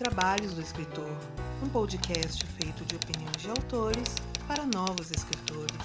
Trabalhos do Escritor, um podcast feito de opiniões de autores para novos escritores.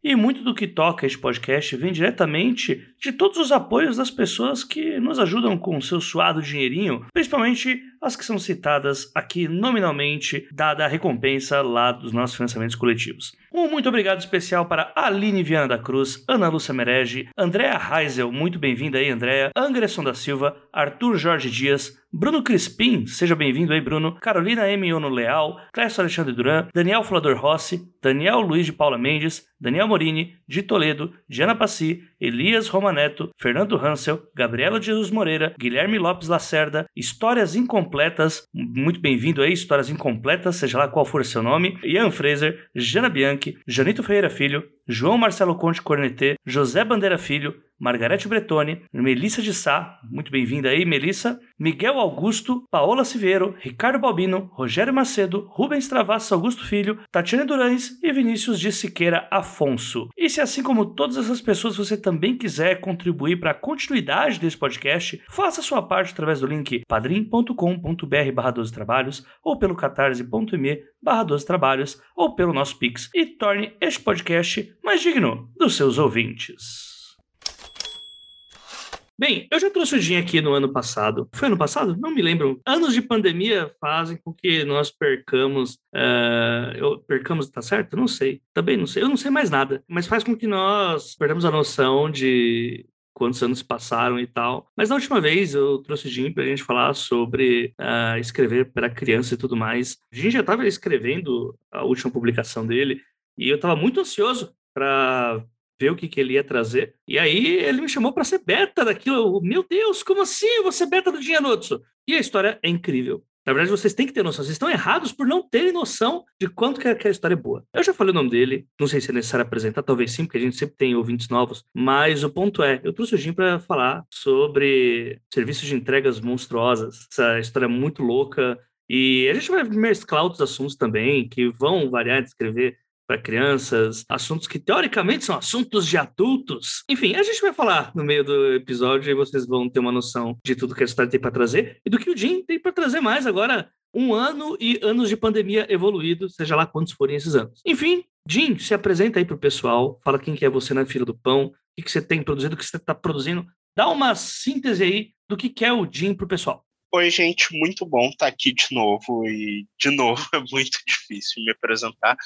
E muito do que toca este podcast vem diretamente de todos os apoios das pessoas que nos ajudam com o seu suado dinheirinho, principalmente as que são citadas aqui nominalmente, dada a recompensa lá dos nossos financiamentos coletivos. Um muito obrigado especial para Aline Viana da Cruz, Ana Lúcia Merege, Andréa Heisel, muito bem-vinda aí, Andréa, Anderson da Silva, Arthur Jorge Dias, Bruno Crispim, seja bem-vindo aí, Bruno, Carolina M. Ono Leal, Clécio Alexandre Duran, Daniel Flador Rossi, Daniel Luiz de Paula Mendes, Daniel Morini, de Toledo, Diana Passi, Elias Romaneto, Fernando Hansel, Gabriela Jesus Moreira, Guilherme Lopes Lacerda, Histórias Incompletas, muito bem-vindo aí, Histórias Incompletas, seja lá qual for o seu nome, Ian Fraser, Jana Bianchi, Janito Ferreira Filho, João Marcelo Conte Cornetê, José Bandeira Filho, Margarete Bretoni, Melissa de Sá, muito bem-vinda aí, Melissa, Miguel Augusto, Paola Siveiro, Ricardo Balbino, Rogério Macedo, Rubens Travassos Augusto Filho, Tatiana Durães e Vinícius de Siqueira Afonso. E se assim como todas essas pessoas você também quiser contribuir para a continuidade desse podcast, faça sua parte através do link padrim.com.br barra 12 trabalhos ou pelo catarse.me barra 12 trabalhos ou pelo nosso Pix e torne este podcast mais digno dos seus ouvintes. Bem, eu já trouxe o Jim aqui no ano passado. Foi ano passado? Não me lembro. Anos de pandemia fazem com que nós percamos. Uh, eu, percamos, tá certo? Não sei. Também não sei. Eu não sei mais nada. Mas faz com que nós perdamos a noção de quantos anos passaram e tal. Mas na última vez eu trouxe o Jim para a gente falar sobre uh, escrever para criança e tudo mais. O Jim já estava escrevendo a última publicação dele e eu estava muito ansioso para ver o que, que ele ia trazer. E aí ele me chamou para ser beta daquilo. Meu Deus, como assim eu ser beta do Dinhanotsu? E a história é incrível. Na verdade, vocês têm que ter noção. Vocês estão errados por não terem noção de quanto que a história é boa. Eu já falei o nome dele, não sei se é necessário apresentar, talvez sim, porque a gente sempre tem ouvintes novos. Mas o ponto é, eu trouxe o Jim para falar sobre serviços de entregas monstruosas. Essa história é muito louca. E a gente vai mesclar outros assuntos também, que vão variar de escrever para crianças, assuntos que teoricamente são assuntos de adultos. Enfim, a gente vai falar no meio do episódio e vocês vão ter uma noção de tudo que a história tem para trazer e do que o Jim tem para trazer mais agora. Um ano e anos de pandemia evoluído, seja lá quantos forem esses anos. Enfim, Jim, se apresenta aí para o pessoal, fala quem que é você na fila do pão, o que, que você tem produzido, o que você está produzindo. Dá uma síntese aí do que, que é o Jim para o pessoal. Oi, gente, muito bom estar aqui de novo. E, de novo, é muito difícil me apresentar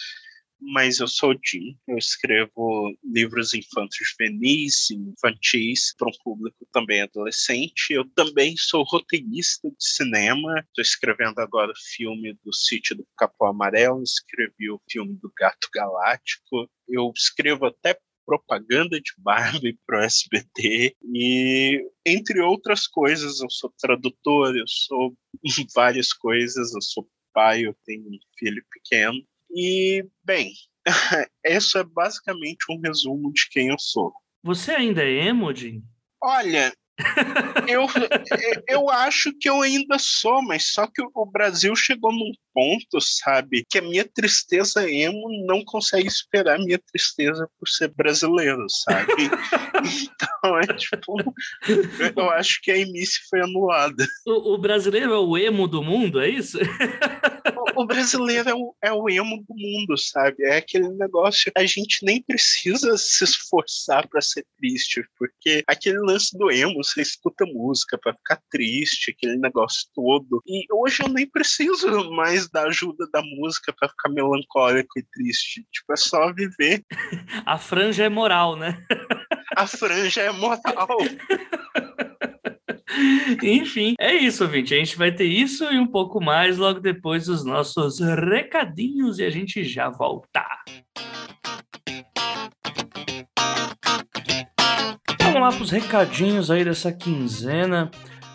mas eu sou Jim. Eu escrevo livros infantos juvenis, infantis, para um público também adolescente. Eu também sou roteirista de cinema. Estou escrevendo agora o filme do Sítio do Capão Amarelo, escrevi o filme do Gato Galáctico. Eu escrevo até propaganda de Barbie para o SBT e entre outras coisas eu sou tradutor eu sou várias coisas eu sou pai eu tenho um filho pequeno e, bem, isso é basicamente um resumo de quem eu sou. Você ainda é emo, Jim? Olha, eu, eu acho que eu ainda sou, mas só que o Brasil chegou num ponto, sabe, que a minha tristeza emo não consegue esperar a minha tristeza por ser brasileiro, sabe? então é tipo, eu acho que a emice foi anulada. O, o brasileiro é o emo do mundo, é isso? o brasileiro é o, é o emo do mundo, sabe? É aquele negócio, a gente nem precisa se esforçar para ser triste, porque aquele lance do emo, você escuta música para ficar triste, aquele negócio todo. E hoje eu nem preciso mais da ajuda da música para ficar melancólico e triste. Tipo, é só viver. A franja é moral, né? A franja é moral. Enfim, é isso, ouvinte. A gente vai ter isso e um pouco mais logo depois dos nossos recadinhos e a gente já volta. Vamos lá para os recadinhos aí dessa quinzena.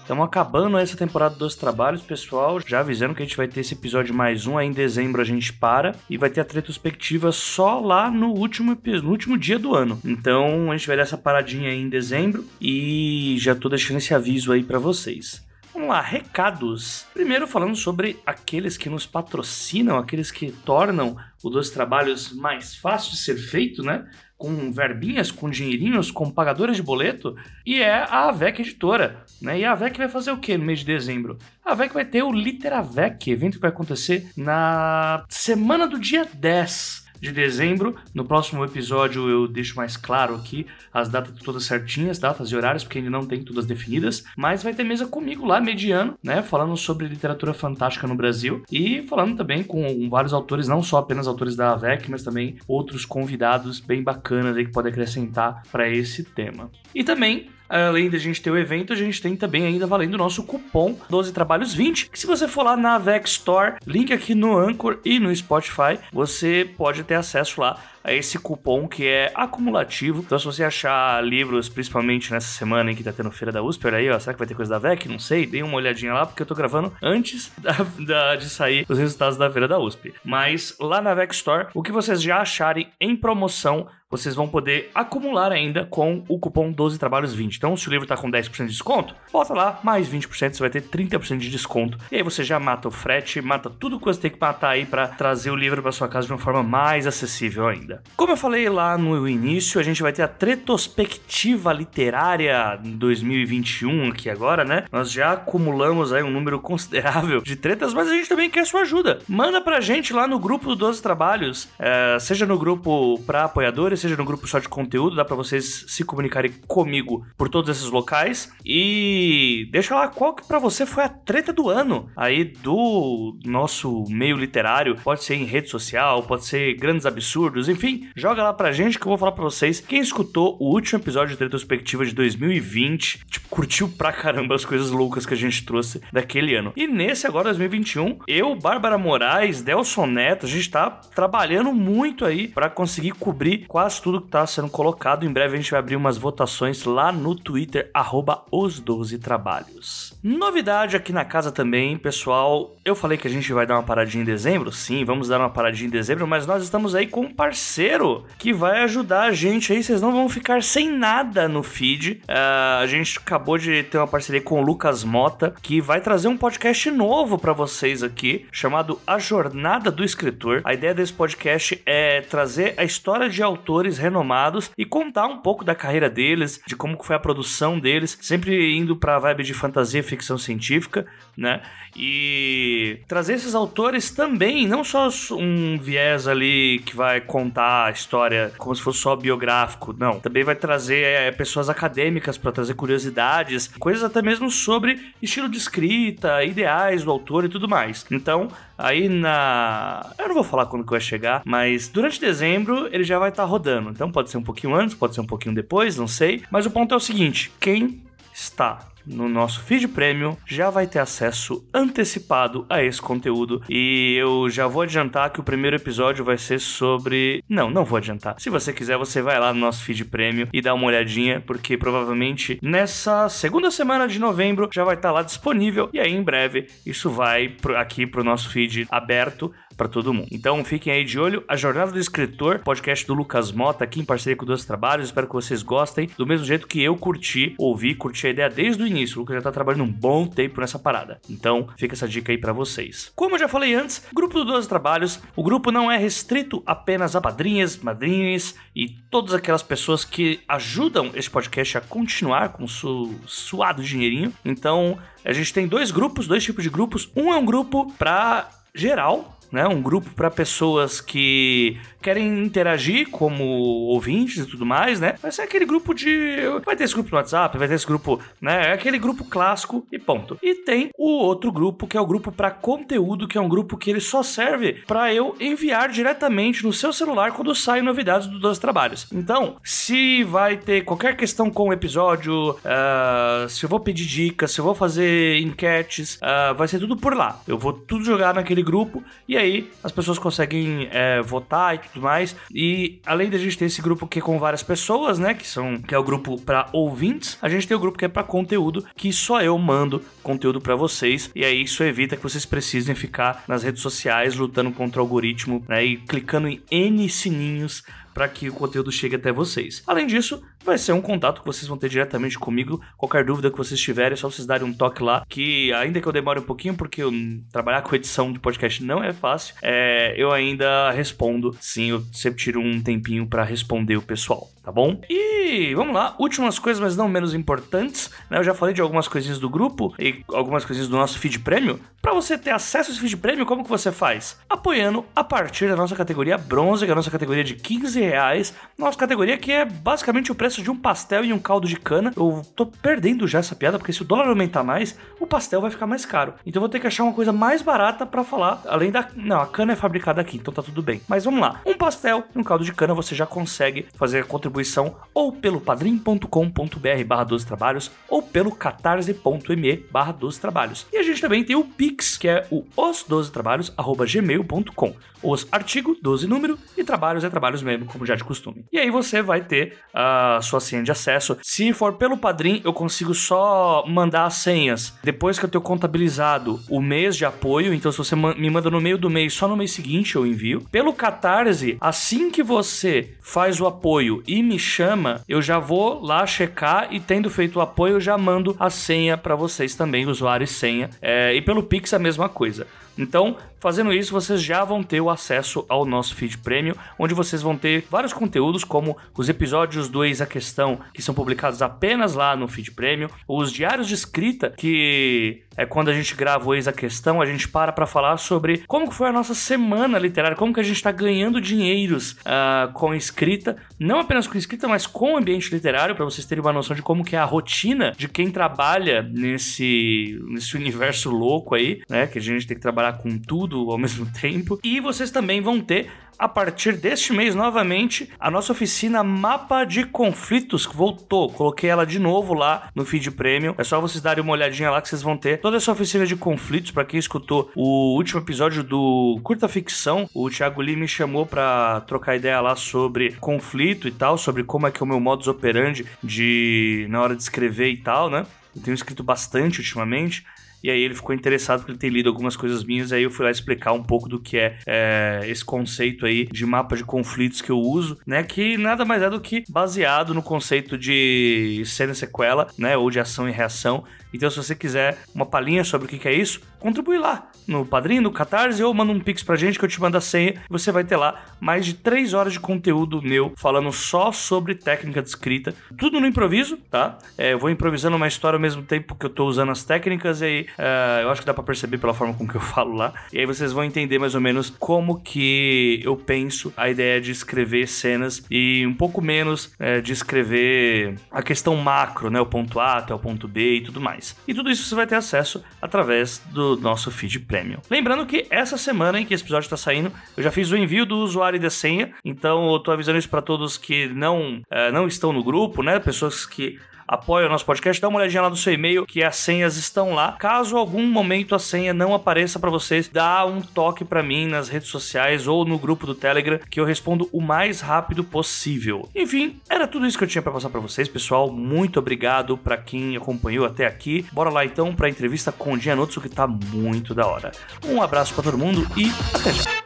Estamos acabando essa temporada dos trabalhos, pessoal. Já avisando que a gente vai ter esse episódio mais um. Aí em dezembro a gente para e vai ter a retrospectiva só lá no último, no último dia do ano. Então a gente vai dar essa paradinha aí em dezembro e já tô deixando esse aviso aí para vocês. Vamos lá, recados. Primeiro falando sobre aqueles que nos patrocinam, aqueles que tornam o Dois Trabalhos mais fácil de ser feito, né? Com verbinhas, com dinheirinhos, com pagadores de boleto, e é a AVEC Editora. Né? E a AVEC vai fazer o que no mês de dezembro? A AVEC vai ter o Literavec, evento que vai acontecer na semana do dia 10 de dezembro. No próximo episódio eu deixo mais claro aqui as datas todas certinhas, datas e horários, porque ainda não tem todas definidas. Mas vai ter mesa comigo lá, mediano, né? Falando sobre literatura fantástica no Brasil e falando também com vários autores, não só apenas autores da AVEC, mas também outros convidados bem bacanas aí que podem acrescentar para esse tema. E também Além da gente ter o evento, a gente tem também ainda valendo o nosso cupom 12 Trabalhos 20, que se você for lá na Vex Store, link aqui no Anchor e no Spotify, você pode ter acesso lá a esse cupom que é acumulativo. Então, se você achar livros, principalmente nessa semana em que tá tendo feira da USP, olha aí, ó, será que vai ter coisa da VEC? Não sei, dê uma olhadinha lá, porque eu tô gravando antes da, da, de sair os resultados da feira da USP. Mas lá na VEC Store, o que vocês já acharem em promoção, vocês vão poder acumular ainda com o cupom 12 trabalhos 20. Então, se o livro tá com 10% de desconto, bota lá mais 20%, você vai ter 30% de desconto. E aí você já mata o frete, mata tudo que você tem que matar aí para trazer o livro para sua casa de uma forma mais acessível ainda. Como eu falei lá no início, a gente vai ter a retrospectiva literária 2021 aqui agora, né? Nós já acumulamos aí um número considerável de tretas, mas a gente também quer sua ajuda. Manda pra gente lá no grupo do 12 Trabalhos, é, seja no grupo para apoiadores, seja no grupo só de conteúdo, dá para vocês se comunicarem comigo por todos esses locais. E deixa lá qual que pra você foi a treta do ano aí do nosso meio literário. Pode ser em rede social, pode ser grandes absurdos, enfim enfim, joga lá pra gente que eu vou falar pra vocês. Quem escutou o último episódio de retrospectiva de 2020, tipo, curtiu pra caramba as coisas loucas que a gente trouxe daquele ano. E nesse agora, 2021, eu, Bárbara Moraes, Delson Neto, a gente tá trabalhando muito aí para conseguir cobrir quase tudo que tá sendo colocado. Em breve a gente vai abrir umas votações lá no Twitter, arroba os 12 trabalhos. Novidade aqui na casa também, pessoal. Eu falei que a gente vai dar uma paradinha em dezembro. Sim, vamos dar uma paradinha em dezembro, mas nós estamos aí com um parceiro que vai ajudar a gente aí. Vocês não vão ficar sem nada no feed. Uh, a gente acabou de ter uma parceria com o Lucas Mota, que vai trazer um podcast novo para vocês aqui, chamado A Jornada do Escritor. A ideia desse podcast é trazer a história de autores renomados e contar um pouco da carreira deles, de como foi a produção deles, sempre indo para a vibe de fantasia e ficção científica, né? E trazer esses autores também, não só um viés ali que vai contar contar a história como se fosse só biográfico, não. Também vai trazer é, pessoas acadêmicas para trazer curiosidades, coisas até mesmo sobre estilo de escrita, ideais do autor e tudo mais. Então, aí na. Eu não vou falar quando que vai chegar, mas durante dezembro ele já vai estar tá rodando. Então pode ser um pouquinho antes, pode ser um pouquinho depois, não sei. Mas o ponto é o seguinte: quem está no nosso feed premium já vai ter acesso antecipado a esse conteúdo. E eu já vou adiantar que o primeiro episódio vai ser sobre. Não, não vou adiantar. Se você quiser, você vai lá no nosso feed premium e dá uma olhadinha, porque provavelmente nessa segunda semana de novembro já vai estar lá disponível. E aí em breve isso vai aqui pro nosso feed aberto para todo mundo. Então fiquem aí de olho. A Jornada do Escritor, podcast do Lucas Mota, aqui em parceria com Dois Trabalhos. Espero que vocês gostem. Do mesmo jeito que eu curti, ouvi, curti a ideia desde o início. O Lucas já tá trabalhando um bom tempo nessa parada. Então fica essa dica aí para vocês. Como eu já falei antes, grupo do Dois Trabalhos, o grupo não é restrito apenas a padrinhas, madrinhas e todas aquelas pessoas que ajudam esse podcast a continuar com su suado dinheirinho. Então, a gente tem dois grupos, dois tipos de grupos. Um é um grupo para geral, né? Um grupo para pessoas que querem interagir como ouvintes e tudo mais, né? Vai ser aquele grupo de. Vai ter esse grupo no WhatsApp, vai ter esse grupo, né? É aquele grupo clássico e ponto. E tem o outro grupo, que é o grupo para conteúdo, que é um grupo que ele só serve para eu enviar diretamente no seu celular quando saem novidades dos dois trabalhos. Então, se vai ter qualquer questão com o episódio, uh, se eu vou pedir dicas, se eu vou fazer enquetes, uh, vai ser tudo por lá. Eu vou tudo jogar naquele grupo e aí as pessoas conseguem uh, votar e tudo mais. E além da gente ter esse grupo que é com várias pessoas, né, que são que é o grupo para ouvintes, a gente tem o grupo que é para conteúdo, que só eu mando conteúdo para vocês. E aí isso evita que vocês precisem ficar nas redes sociais lutando contra o algoritmo, né, e clicando em N sininhos para que o conteúdo chegue até vocês. Além disso, vai ser um contato que vocês vão ter diretamente comigo. Qualquer dúvida que vocês tiverem, é só vocês darem um toque lá. Que ainda que eu demore um pouquinho, porque eu, trabalhar com edição de podcast não é fácil, é, eu ainda respondo. Sim, eu sempre tiro um tempinho para responder o pessoal, tá bom? E vamos lá, últimas coisas, mas não menos importantes. Né? Eu já falei de algumas coisinhas do grupo e algumas coisinhas do nosso feed prêmio. Para você ter acesso a esse feed prêmio, como que você faz? Apoiando a partir da nossa categoria bronze, que é a nossa categoria de 15 reais. Nossa categoria que é basicamente o preço de um pastel e um caldo de cana. Eu tô perdendo já essa piada, porque se o dólar aumentar mais, o pastel vai ficar mais caro. Então eu vou ter que achar uma coisa mais barata para falar, além da... Não, a cana é fabricada aqui, então tá tudo bem. Mas vamos lá. Um pastel e um caldo de cana você já consegue fazer a contribuição ou pelo padrim.com.br barra 12 trabalhos ou pelo catarse.me barra 12 trabalhos. E a gente também tem o Pix, que é o os12trabalhos, arroba gmail.com. Os artigo, 12 número, e trabalhos é trabalhos mesmo, como já de costume. E aí você vai ter a sua senha de acesso. Se for pelo Padrim, eu consigo só mandar as senhas depois que eu tenho contabilizado o mês de apoio. Então, se você me manda no meio do mês, só no mês seguinte eu envio. Pelo Catarse, assim que você faz o apoio e me chama, eu já vou lá checar e tendo feito o apoio, eu já mando a senha para vocês também, usuário e senha. É, e pelo Pix a mesma coisa. Então, fazendo isso, vocês já vão ter o acesso ao nosso feed premium, onde vocês vão ter vários conteúdos, como os episódios do Eis a Questão, que são publicados apenas lá no feed premium, os diários de escrita, que é quando a gente grava o Eis a Questão, a gente para para falar sobre como foi a nossa semana literária, como que a gente está ganhando dinheiros uh, com escrita, não apenas com escrita, mas com o ambiente literário, para vocês terem uma noção de como que é a rotina de quem trabalha nesse, nesse universo louco aí, né, que a gente tem que trabalhar com tudo ao mesmo tempo. E vocês também vão ter a partir deste mês, novamente, a nossa oficina Mapa de Conflitos que voltou. Coloquei ela de novo lá no feed premium. É só vocês darem uma olhadinha lá que vocês vão ter toda essa oficina de conflitos. Para quem escutou o último episódio do Curta Ficção, o Thiago Lee me chamou para trocar ideia lá sobre conflito e tal, sobre como é que é o meu modus operandi de na hora de escrever e tal, né? Eu tenho escrito bastante ultimamente. E aí ele ficou interessado porque ele tem lido algumas coisas minhas, aí eu fui lá explicar um pouco do que é, é, esse conceito aí de mapa de conflitos que eu uso, né? Que nada mais é do que baseado no conceito de cena e sequela, né? Ou de ação e reação. Então, se você quiser uma palhinha sobre o que é isso, contribui lá no Padrinho, no Catarse, ou manda um pix pra gente que eu te mando a senha. Você vai ter lá mais de 3 horas de conteúdo meu falando só sobre técnica de escrita. Tudo no improviso, tá? É, eu vou improvisando uma história ao mesmo tempo que eu tô usando as técnicas e aí é, eu acho que dá pra perceber pela forma com que eu falo lá. E aí vocês vão entender mais ou menos como que eu penso a ideia de escrever cenas e um pouco menos é, de escrever a questão macro, né? O ponto A até o ponto B e tudo mais. E tudo isso você vai ter acesso através do nosso feed premium. Lembrando que essa semana em que esse episódio está saindo, eu já fiz o envio do usuário e da senha, então eu tô avisando isso para todos que não, uh, não estão no grupo, né? Pessoas que apoia o nosso podcast, dá uma olhadinha lá no seu e-mail que as senhas estão lá. Caso algum momento a senha não apareça para vocês, dá um toque para mim nas redes sociais ou no grupo do Telegram que eu respondo o mais rápido possível. Enfim, era tudo isso que eu tinha para passar para vocês, pessoal. Muito obrigado para quem acompanhou até aqui. Bora lá então para a entrevista com o Gianotsu que tá muito da hora. Um abraço para todo mundo e até já.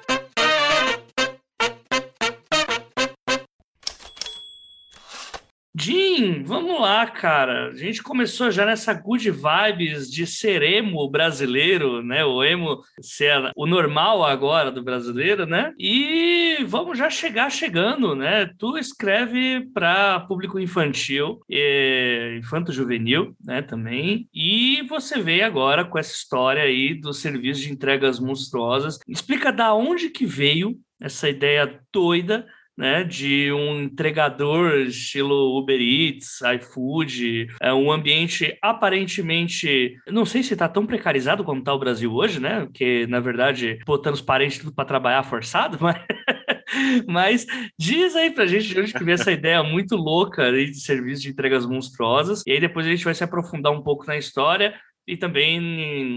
Jim, vamos lá, cara. A gente começou já nessa good vibes de ser emo brasileiro, né? O emo ser o normal agora do brasileiro, né? E vamos já chegar chegando, né? Tu escreve para público infantil, infanto juvenil, né? Também. E você veio agora com essa história aí do serviço de entregas monstruosas. Explica da onde que veio essa ideia doida né, de um entregador estilo Uber Eats, iFood, é um ambiente aparentemente, não sei se está tão precarizado como está o Brasil hoje, né, porque na verdade botando os parentes tudo para trabalhar forçado, mas mas diz aí pra gente de onde que veio essa ideia muito louca de serviço de entregas monstruosas. E aí depois a gente vai se aprofundar um pouco na história e também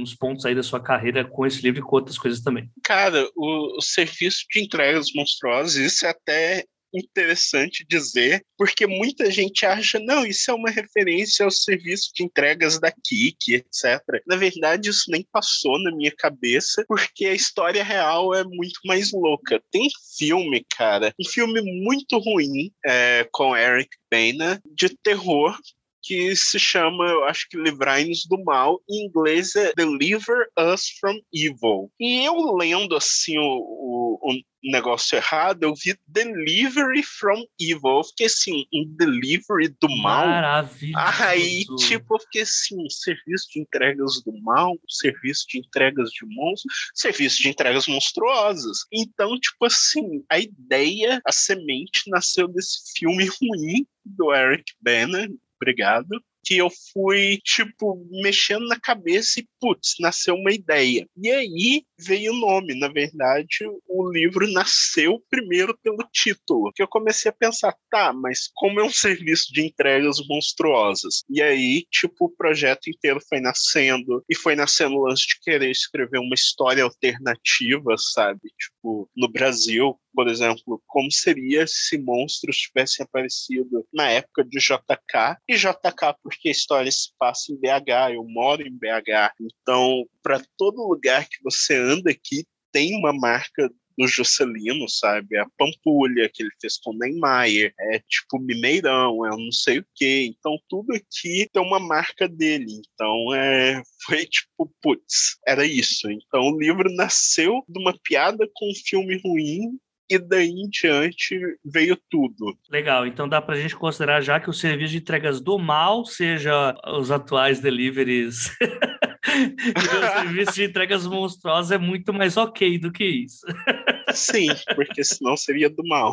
nos pontos aí da sua carreira com esse livro e com outras coisas também. Cara, o, o serviço de entregas monstruosas, isso é até interessante dizer, porque muita gente acha, não, isso é uma referência ao serviço de entregas da Kik, etc. Na verdade, isso nem passou na minha cabeça, porque a história real é muito mais louca. Tem filme, cara, um filme muito ruim é, com Eric Bana de terror que se chama, eu acho que Livrai-nos do Mal, em inglês é Deliver Us from Evil. E eu lendo assim o, o, o negócio errado, eu vi Delivery from Evil. Eu fiquei assim, um delivery do mal. Maravilhoso. Aí, tipo, eu fiquei assim, um serviço de entregas do mal, um serviço de entregas de monstros, serviço de entregas monstruosas. Então, tipo assim, a ideia, a semente nasceu desse filme ruim do Eric Bana, obrigado que eu fui, tipo, mexendo na cabeça e, putz, nasceu uma ideia. E aí veio o nome. Na verdade, o livro nasceu primeiro pelo título, que eu comecei a pensar, tá, mas como é um serviço de entregas monstruosas? E aí, tipo, o projeto inteiro foi nascendo, e foi nascendo o lance de querer escrever uma história alternativa, sabe? Tipo, no Brasil, por exemplo, como seria se monstros tivessem aparecido na época de JK, e JK, porque a história se passa em BH, eu moro em BH, então, para todo lugar que você anda aqui, tem uma marca do Juscelino, sabe? A Pampulha que ele fez com o Neymar, é tipo Mineirão, é não sei o quê. Então tudo aqui tem uma marca dele. Então é, foi tipo, putz, era isso. Então o livro nasceu de uma piada com um filme ruim e daí em diante veio tudo. Legal, então dá para a gente considerar já que o serviço de entregas do mal seja os atuais deliveries. o serviço de entregas monstruosas é muito mais ok do que isso. Sim, porque senão seria do mal.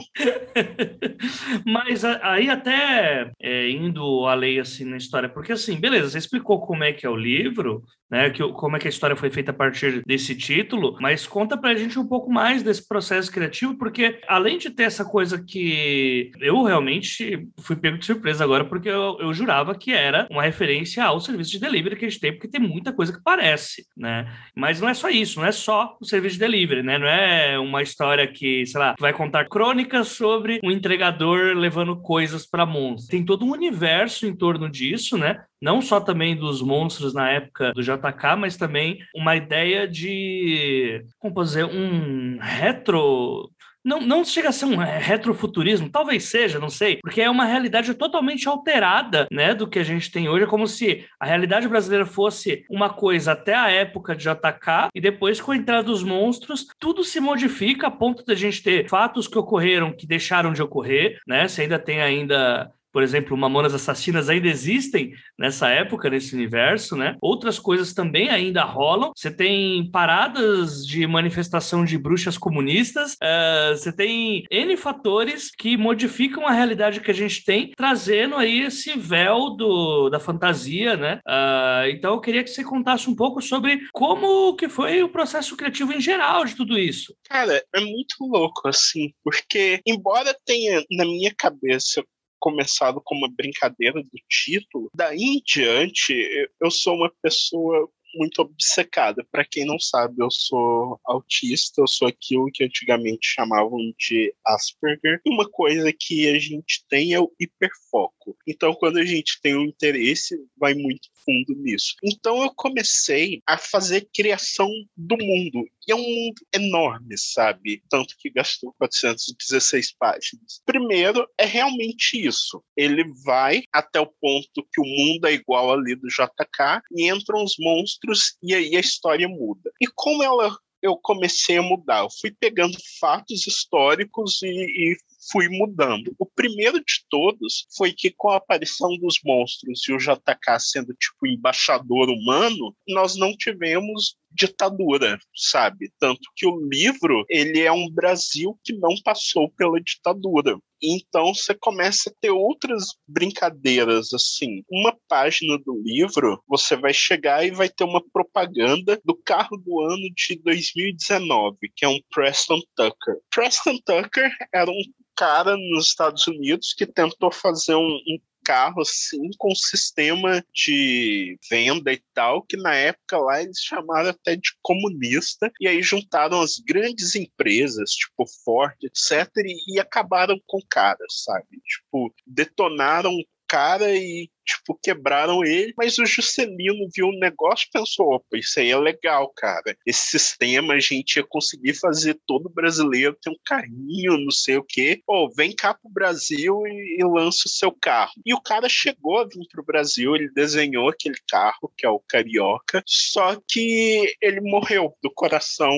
Mas aí até é, indo além assim na história, porque assim, beleza, você explicou como é que é o livro, né? Que, como é que a história foi feita a partir desse título, mas conta pra gente um pouco mais desse processo criativo, porque além de ter essa coisa que eu realmente fui pego de surpresa agora, porque eu, eu jurava que era uma referência ao serviço de delivery que a gente tem, porque tem muita coisa que parece, né? Mas não é só isso, não é só o serviço de delivery, né? Não é uma história que, sei lá, vai contar crônicas sobre um entregador levando coisas para monstros. Tem todo um universo em torno disso, né? Não só também dos monstros na época do JK, mas também uma ideia de, como posso dizer, um retro não, não chega a ser um retrofuturismo, talvez seja, não sei, porque é uma realidade totalmente alterada, né, do que a gente tem hoje. É como se a realidade brasileira fosse uma coisa até a época de JK e depois com a entrada dos monstros, tudo se modifica a ponto de a gente ter fatos que ocorreram que deixaram de ocorrer, né? Você ainda tem ainda por exemplo, Mamonas Assassinas ainda existem nessa época, nesse universo, né? Outras coisas também ainda rolam. Você tem paradas de manifestação de bruxas comunistas, uh, você tem N fatores que modificam a realidade que a gente tem, trazendo aí esse véu do, da fantasia, né? Uh, então eu queria que você contasse um pouco sobre como que foi o processo criativo em geral de tudo isso. Cara, é muito louco, assim, porque embora tenha na minha cabeça começado como uma brincadeira do título, daí em diante eu sou uma pessoa muito obcecada. Para quem não sabe, eu sou autista, eu sou aquilo que antigamente chamavam de Asperger. E uma coisa que a gente tem é o hiperfoco. Então, quando a gente tem um interesse, vai muito fundo nisso. Então, eu comecei a fazer criação do mundo. E é um mundo enorme, sabe? Tanto que gastou 416 páginas. Primeiro, é realmente isso. Ele vai até o ponto que o mundo é igual ali do JK e entram os monstros e aí a história muda. E como ela eu comecei a mudar. Eu fui pegando fatos históricos e, e fui mudando. O primeiro de todos foi que, com a aparição dos monstros e o JK sendo tipo embaixador humano, nós não tivemos ditadura, sabe? Tanto que o livro, ele é um Brasil que não passou pela ditadura. Então você começa a ter outras brincadeiras assim. Uma página do livro, você vai chegar e vai ter uma propaganda do carro do ano de 2019, que é um Preston Tucker. Preston Tucker era um cara nos Estados Unidos que tentou fazer um, um carro assim com um sistema de venda e tal, que na época lá eles chamaram até de comunista, e aí juntaram as grandes empresas, tipo Ford, etc, e, e acabaram com o cara, sabe? Tipo, detonaram cara e, tipo, quebraram ele. Mas o Juscelino viu um negócio e pensou: opa, isso aí é legal, cara. Esse sistema a gente ia conseguir fazer todo brasileiro ter um carrinho, não sei o quê. Pô, vem cá pro Brasil e, e lança o seu carro. E o cara chegou a vir pro Brasil, ele desenhou aquele carro, que é o Carioca, só que ele morreu do coração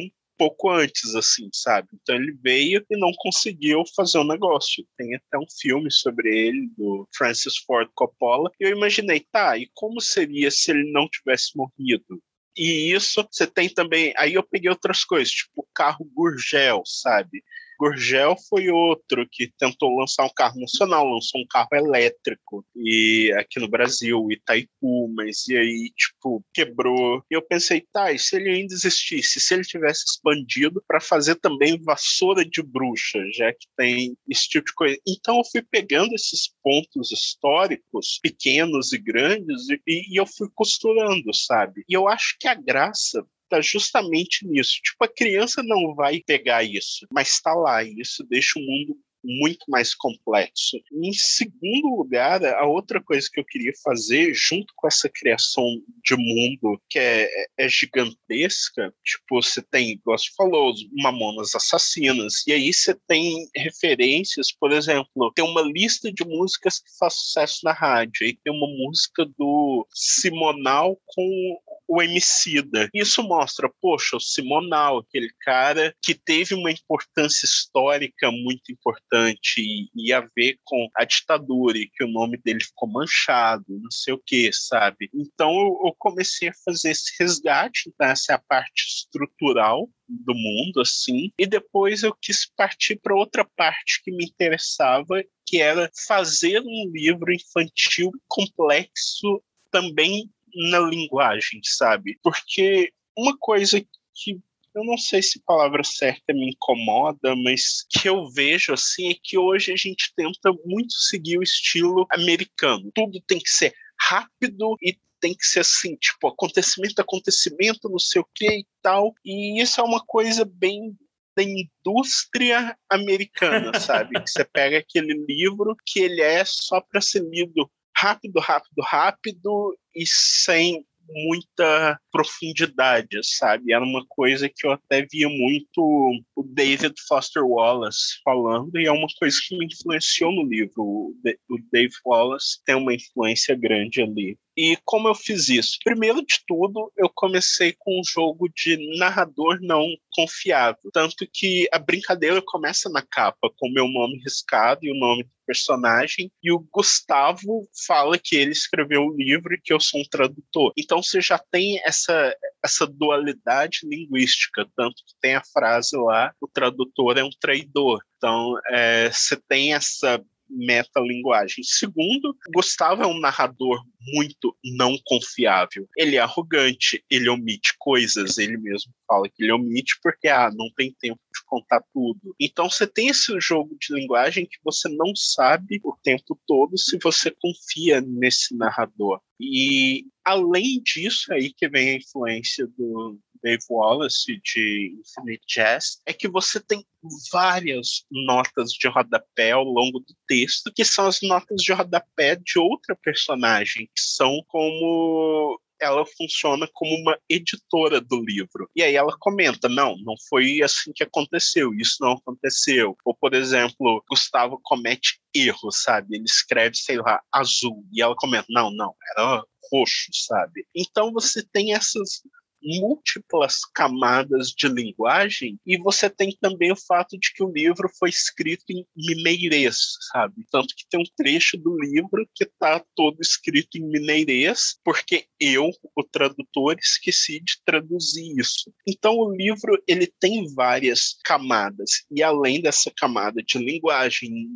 pouco antes, assim, sabe? Então ele veio e não conseguiu fazer o um negócio. Tem até um filme sobre ele, do Francis Ford Coppola. E eu imaginei, tá, e como seria se ele não tivesse morrido? E isso você tem também. Aí eu peguei outras coisas, tipo o carro Gurgel, sabe? Gurgel foi outro que tentou lançar um carro nacional, lançou um carro elétrico e aqui no Brasil, Itaipu, mas e aí, tipo, quebrou. E eu pensei, tá, e se ele ainda existisse, se ele tivesse expandido para fazer também vassoura de bruxa, já que tem esse tipo de coisa. Então eu fui pegando esses pontos históricos, pequenos e grandes, e, e eu fui costurando, sabe? E eu acho que a graça tá justamente nisso. Tipo, a criança não vai pegar isso, mas está lá, e isso deixa o mundo muito mais complexo. Em segundo lugar, a outra coisa que eu queria fazer, junto com essa criação de mundo que é, é gigantesca, tipo, você tem, igual você falou, Mamonas Assassinas, e aí você tem referências, por exemplo, tem uma lista de músicas que faz sucesso na rádio, aí tem uma música do Simonal com o Emicida. Isso mostra, poxa, o Simonal, aquele cara que teve uma importância histórica muito importante e, e a ver com a ditadura e que o nome dele ficou manchado, não sei o que, sabe? Então eu, eu comecei a fazer esse resgate, então essa é a parte estrutural do mundo, assim, e depois eu quis partir para outra parte que me interessava, que era fazer um livro infantil complexo também na linguagem, sabe? Porque uma coisa que eu não sei se palavra certa me incomoda, mas que eu vejo assim é que hoje a gente tenta muito seguir o estilo americano. Tudo tem que ser rápido e tem que ser assim, tipo, acontecimento, acontecimento, não sei o que e tal. E isso é uma coisa bem da indústria americana, sabe? que você pega aquele livro que ele é só para ser lido rápido, rápido, rápido e sem muita profundidade, sabe? Era uma coisa que eu até via muito o David Foster Wallace falando, e é uma coisa que me influenciou no livro. O Dave Wallace tem uma influência grande ali. E como eu fiz isso? Primeiro de tudo, eu comecei com um jogo de narrador não confiável. Tanto que a brincadeira começa na capa, com o meu nome riscado e o nome do personagem, e o Gustavo fala que ele escreveu o livro e que eu sou um tradutor. Então você já tem essa, essa dualidade linguística, tanto que tem a frase lá, o tradutor é um traidor. Então, é, você tem essa metalinguagem. Segundo, Gustavo é um narrador muito não confiável. Ele é arrogante, ele omite coisas, ele mesmo fala que ele omite porque ah, não tem tempo de contar tudo. Então você tem esse jogo de linguagem que você não sabe o tempo todo se você confia nesse narrador. E além disso aí que vem a influência do Dave Wallace de Infinite Jazz é que você tem várias notas de rodapé ao longo do texto, que são as notas de rodapé de outra personagem, que são como ela funciona como uma editora do livro. E aí ela comenta: não, não foi assim que aconteceu, isso não aconteceu. Ou, por exemplo, Gustavo comete erro, sabe? Ele escreve, sei lá, azul, e ela comenta: não, não, era roxo, sabe? Então você tem essas múltiplas camadas de linguagem e você tem também o fato de que o livro foi escrito em mineirês, sabe? Tanto que tem um trecho do livro que está todo escrito em mineirês, porque eu, o tradutor, esqueci de traduzir isso. Então o livro ele tem várias camadas e além dessa camada de linguagem,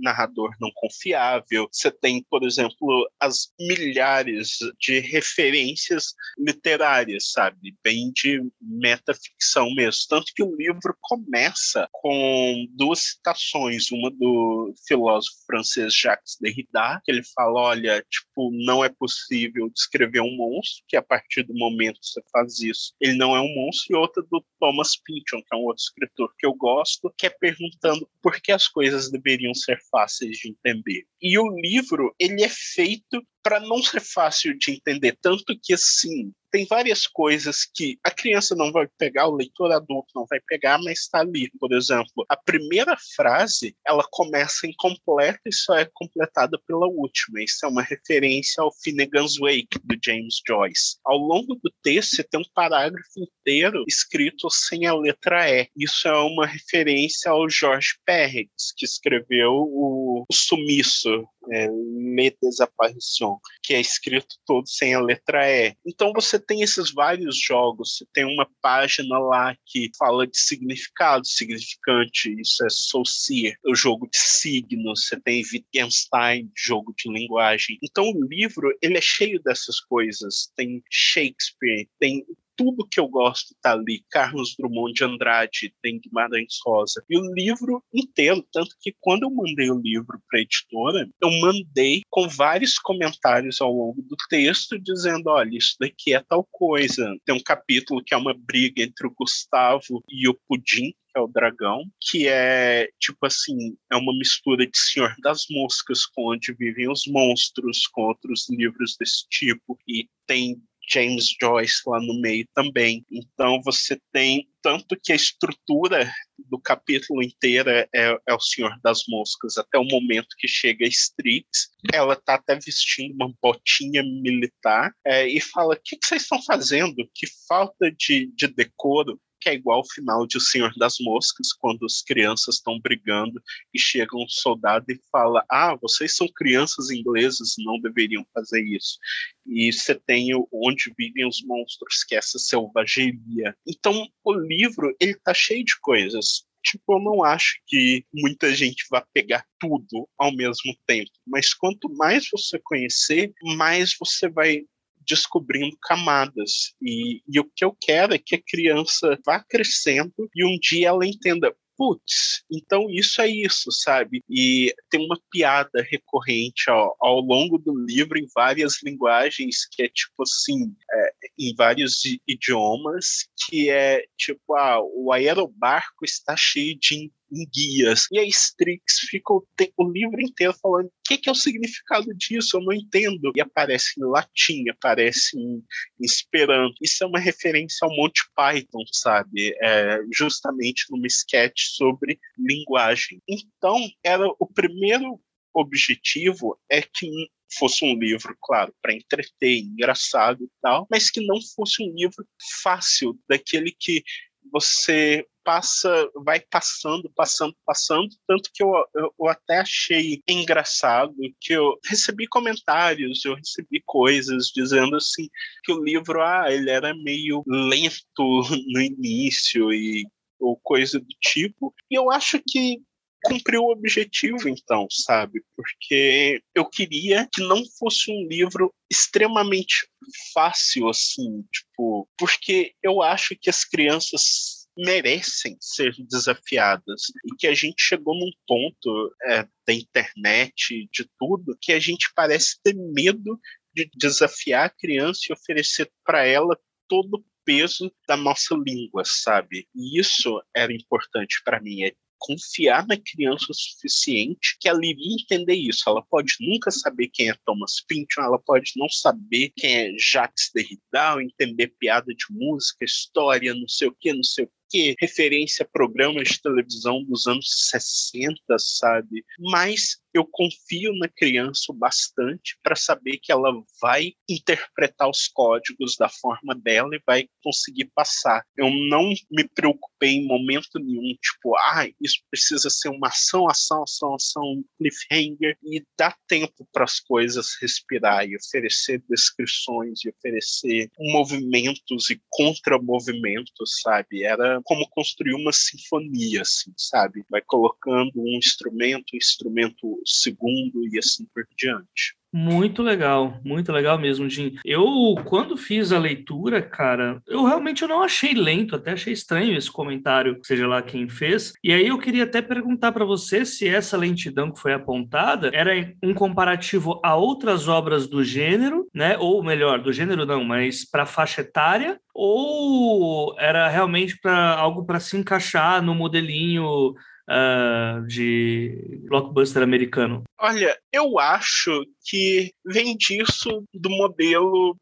narrador não confiável, você tem, por exemplo, as milhares de referências literárias, sabe? Bem de metaficção mesmo. Tanto que o livro começa com duas citações, uma do filósofo francês Jacques Derrida, que ele fala, olha, tipo, não é possível descrever um monstro, que a partir do momento que você faz isso, ele não é um monstro, e outra do Thomas Pynchon, que é um outro escritor que eu gosto, que é perguntando por que as coisas deveriam ser fáceis de entender. E o livro, ele é feito para não ser fácil de entender, tanto que assim, tem várias coisas que a criança não vai pegar, o leitor adulto não vai pegar, mas está ali. Por exemplo, a primeira frase, ela começa incompleta e só é completada pela última. Isso é uma referência ao Finnegan's Wake, do James Joyce. Ao longo do texto, você tem um parágrafo inteiro escrito sem a letra E. Isso é uma referência ao George Perrix, que escreveu o, o Sumiço, é, Me que é escrito todo sem a letra E. Então você tem esses vários jogos, você tem uma página lá que fala de significado, significante, isso é Saussure, o jogo de signos, você tem Wittgenstein, jogo de linguagem. Então o livro, ele é cheio dessas coisas, tem Shakespeare, tem tudo que eu gosto está ali. Carlos Drummond de Andrade, tem Guimarães Rosa. E o livro inteiro, tanto que quando eu mandei o livro para a editora, eu mandei com vários comentários ao longo do texto, dizendo: olha, isso daqui é tal coisa. Tem um capítulo que é uma briga entre o Gustavo e o Pudim, que é o dragão, que é tipo assim, é uma mistura de Senhor das Moscas com onde vivem os monstros, com outros livros desse tipo, e tem James Joyce lá no meio também. Então você tem tanto que a estrutura do capítulo inteiro é, é, o Senhor das Moscas, até o momento que chega a Strix, ela tá até vestindo uma botinha militar é, e fala: o que, que vocês estão fazendo? Que falta de, de decoro que é igual ao final de O Senhor das Moscas, quando as crianças estão brigando e chega um soldado e fala: Ah, vocês são crianças inglesas, não deveriam fazer isso. E você tem Onde Vivem os Monstros, que é essa selvageria. Então, o livro, ele tá cheio de coisas tipo, eu não acho que muita gente vai pegar tudo ao mesmo tempo. Mas quanto mais você conhecer, mais você vai descobrindo camadas. E, e o que eu quero é que a criança vá crescendo e um dia ela entenda, putz, então isso é isso, sabe? E tem uma piada recorrente ao, ao longo do livro em várias linguagens, que é tipo assim, é, em vários idiomas, que é tipo, ah, o aerobarco está cheio de em guias. E a Strix fica o, o livro inteiro falando o que, que, é o significado disso, eu não entendo. E aparece em latim, aparece em, em esperanto. Isso é uma referência ao Monty Python, sabe? É, justamente numa sketch sobre linguagem. Então, era o primeiro objetivo é que fosse um livro, claro, para entreter, engraçado e tal, mas que não fosse um livro fácil, daquele que você passa, vai passando, passando, passando, tanto que eu, eu, eu, até achei engraçado que eu recebi comentários, eu recebi coisas dizendo assim que o livro, ah, ele era meio lento no início e ou coisa do tipo. E eu acho que cumpriu o objetivo, então, sabe? Porque eu queria que não fosse um livro extremamente fácil, assim, tipo, porque eu acho que as crianças merecem ser desafiadas e que a gente chegou num ponto é, da internet, de tudo, que a gente parece ter medo de desafiar a criança e oferecer para ela todo o peso da nossa língua, sabe? E isso era importante para mim, é confiar na criança o suficiente que ela iria entender isso. Ela pode nunca saber quem é Thomas Pynchon, ela pode não saber quem é Jacques Derrida, ou entender piada de música, história, não sei o que, não sei o que, referência a programas de televisão dos anos 60, sabe? Mas eu confio na criança bastante para saber que ela vai interpretar os códigos da forma dela e vai conseguir passar. Eu não me preocupei em momento nenhum, tipo, ah, isso precisa ser uma ação, ação, ação, ação, cliffhanger, e dar tempo para as coisas respirar e oferecer descrições e oferecer movimentos e contra-movimentos, sabe? Era como construir uma sinfonia, assim, sabe? Vai colocando um instrumento, um instrumento segundo e assim por diante. Muito legal, muito legal mesmo, Jim. Eu, quando fiz a leitura, cara, eu realmente eu não achei lento, até achei estranho esse comentário, seja lá quem fez. E aí eu queria até perguntar para você se essa lentidão que foi apontada era um comparativo a outras obras do gênero, né? Ou melhor, do gênero não, mas para faixa etária, ou era realmente para algo para se encaixar no modelinho uh, de blockbuster americano? Olha, eu acho que vem disso do modelo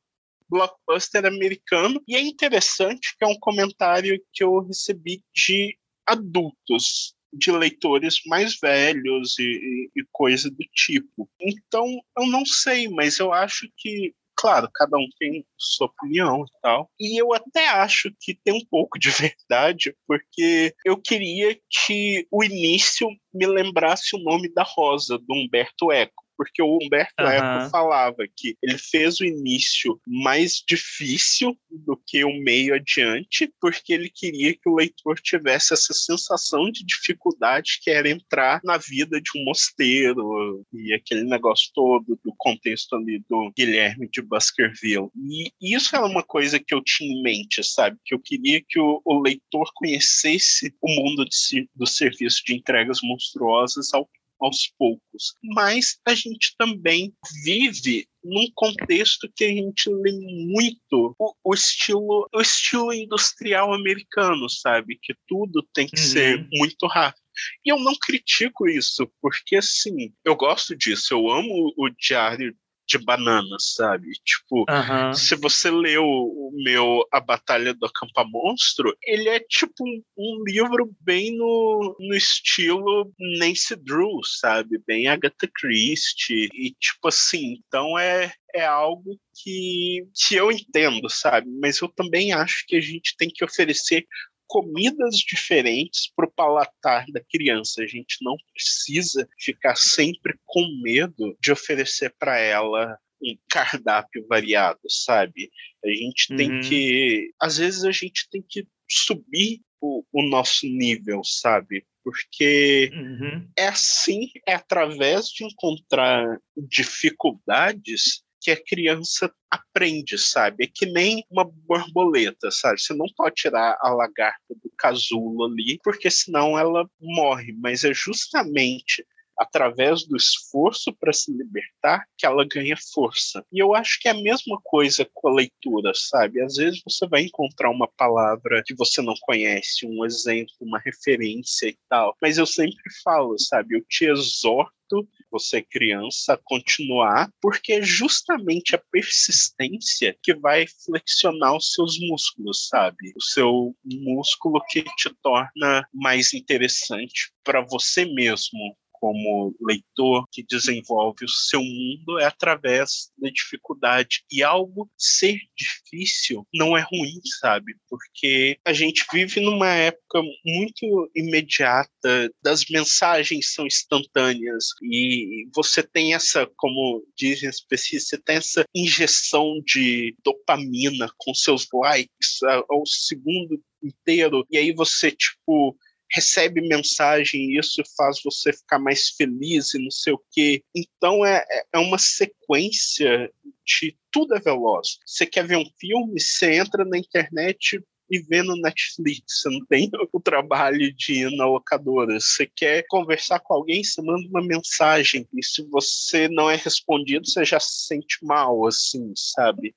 blockbuster americano. E é interessante que é um comentário que eu recebi de adultos, de leitores mais velhos e, e, coisa do tipo. Então, eu não sei, mas eu acho que claro, cada um tem sua opinião e tal. E eu até acho que tem um pouco de verdade, porque eu queria que o início me lembrasse o nome da Rosa, do Humberto Eco porque o Humberto uhum. Eco falava que ele fez o início mais difícil do que o meio adiante, porque ele queria que o leitor tivesse essa sensação de dificuldade que era entrar na vida de um mosteiro e aquele negócio todo do contexto ali do Guilherme de Baskerville. E isso era uma coisa que eu tinha em mente, sabe? Que eu queria que o, o leitor conhecesse o mundo de, do serviço de entregas monstruosas ao aos poucos. Mas a gente também vive num contexto que a gente lê muito o, o, estilo o estilo industrial americano, sabe? Que tudo tem que uhum. ser muito rápido. E eu não critico isso, porque assim, eu gosto disso, eu amo o diário de bananas, sabe? Tipo, uhum. se você leu o meu A Batalha do Acampa Monstro, ele é tipo um, um, livro bem no, no estilo Nancy Drew, sabe? Bem Agatha Christie. E tipo assim, então é, é algo que, que eu entendo, sabe? Mas eu também acho que a gente tem que oferecer comidas diferentes para o palatar da criança. A gente não precisa ficar sempre com medo de oferecer para ela um cardápio variado, sabe? A gente tem uhum. que. Às vezes a gente tem que subir o, o nosso nível, sabe? Porque uhum. é assim, é através de encontrar dificuldades que a criança aprende, sabe? É que nem uma borboleta, sabe? Você não pode tirar a lagarta do casulo ali, porque senão ela morre. Mas é justamente através do esforço para se libertar que ela ganha força. E eu acho que é a mesma coisa com a leitura, sabe? Às vezes você vai encontrar uma palavra que você não conhece, um exemplo, uma referência e tal, mas eu sempre falo, sabe? Eu te exorto você criança continuar, porque é justamente a persistência que vai flexionar os seus músculos, sabe? O seu músculo que te torna mais interessante para você mesmo, como leitor que desenvolve o seu mundo é através da dificuldade. E algo ser difícil não é ruim, sabe? Porque a gente vive numa época muito imediata, das mensagens são instantâneas e você tem essa, como dizem específicos, você tem essa injeção de dopamina com seus likes ao segundo inteiro e aí você tipo recebe mensagem e isso faz você ficar mais feliz e não sei o quê. Então é, é, é uma sequência de tudo é veloz. Você quer ver um filme, você entra na internet e vê no Netflix, você não tem o trabalho de ir na locadora. Você quer conversar com alguém, você manda uma mensagem, e se você não é respondido, você já se sente mal, assim, sabe?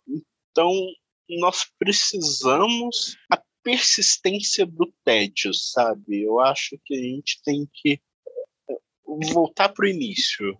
Então, nós precisamos persistência do tédio, sabe? Eu acho que a gente tem que eh, voltar para o início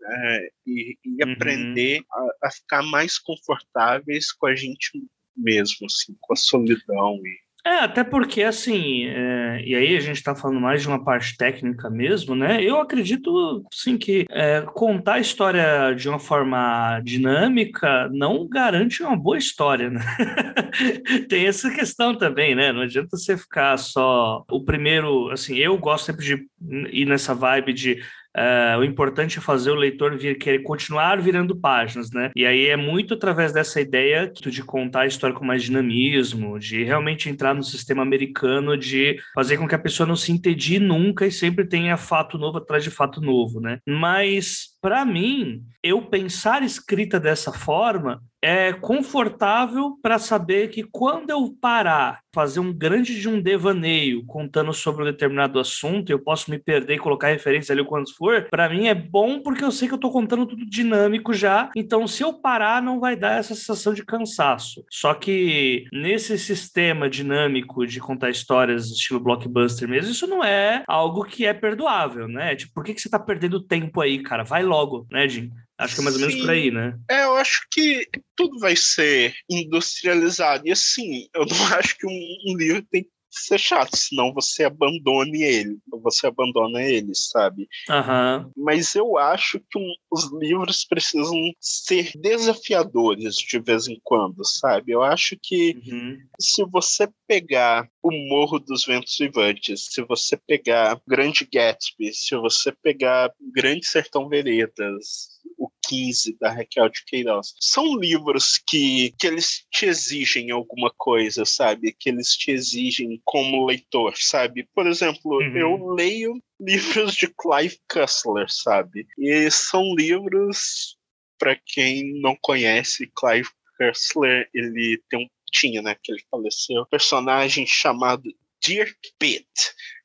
né? e, e uhum. aprender a, a, ficar mais confortáveis com a gente mesmo, assim, com a solidão e é, até porque, assim, é, e aí a gente está falando mais de uma parte técnica mesmo, né? Eu acredito, sim, que é, contar a história de uma forma dinâmica não garante uma boa história, né? Tem essa questão também, né? Não adianta você ficar só o primeiro, assim, eu gosto sempre de ir nessa vibe de Uh, o importante é fazer o leitor vir, querer continuar virando páginas, né? E aí é muito através dessa ideia de contar a história com mais dinamismo, de realmente entrar no sistema americano, de fazer com que a pessoa não se entedie nunca e sempre tenha fato novo atrás de fato novo, né? Mas para mim, eu pensar escrita dessa forma é confortável para saber que quando eu parar, fazer um grande de um devaneio contando sobre um determinado assunto, eu posso me perder e colocar referência ali quando for, para mim é bom porque eu sei que eu estou contando tudo dinâmico já, então se eu parar não vai dar essa sensação de cansaço. Só que nesse sistema dinâmico de contar histórias estilo blockbuster mesmo, isso não é algo que é perdoável, né? Tipo, por que, que você está perdendo tempo aí, cara? Vai logo, né, Jim? Acho que é mais ou menos por aí, né? É, eu acho que tudo vai ser industrializado. E assim, eu não acho que um, um livro tem que ser chato, senão você abandone ele, você abandona ele, sabe? Uhum. Mas eu acho que um, os livros precisam ser desafiadores de vez em quando, sabe? Eu acho que uhum. se você pegar o Morro dos Ventos Vivantes, se você pegar Grande Gatsby, se você pegar Grande Sertão Veredas, o 15 da Raquel de Queiroz. São livros que, que eles te exigem alguma coisa, sabe? Que eles te exigem como leitor, sabe? Por exemplo, Uhum. eu leio livros de Clive Cussler, sabe? E são livros, para quem não conhece, Clive Cussler, ele tem um tinha, né, que ele faleceu, um personagem chamado Dirk Pitt.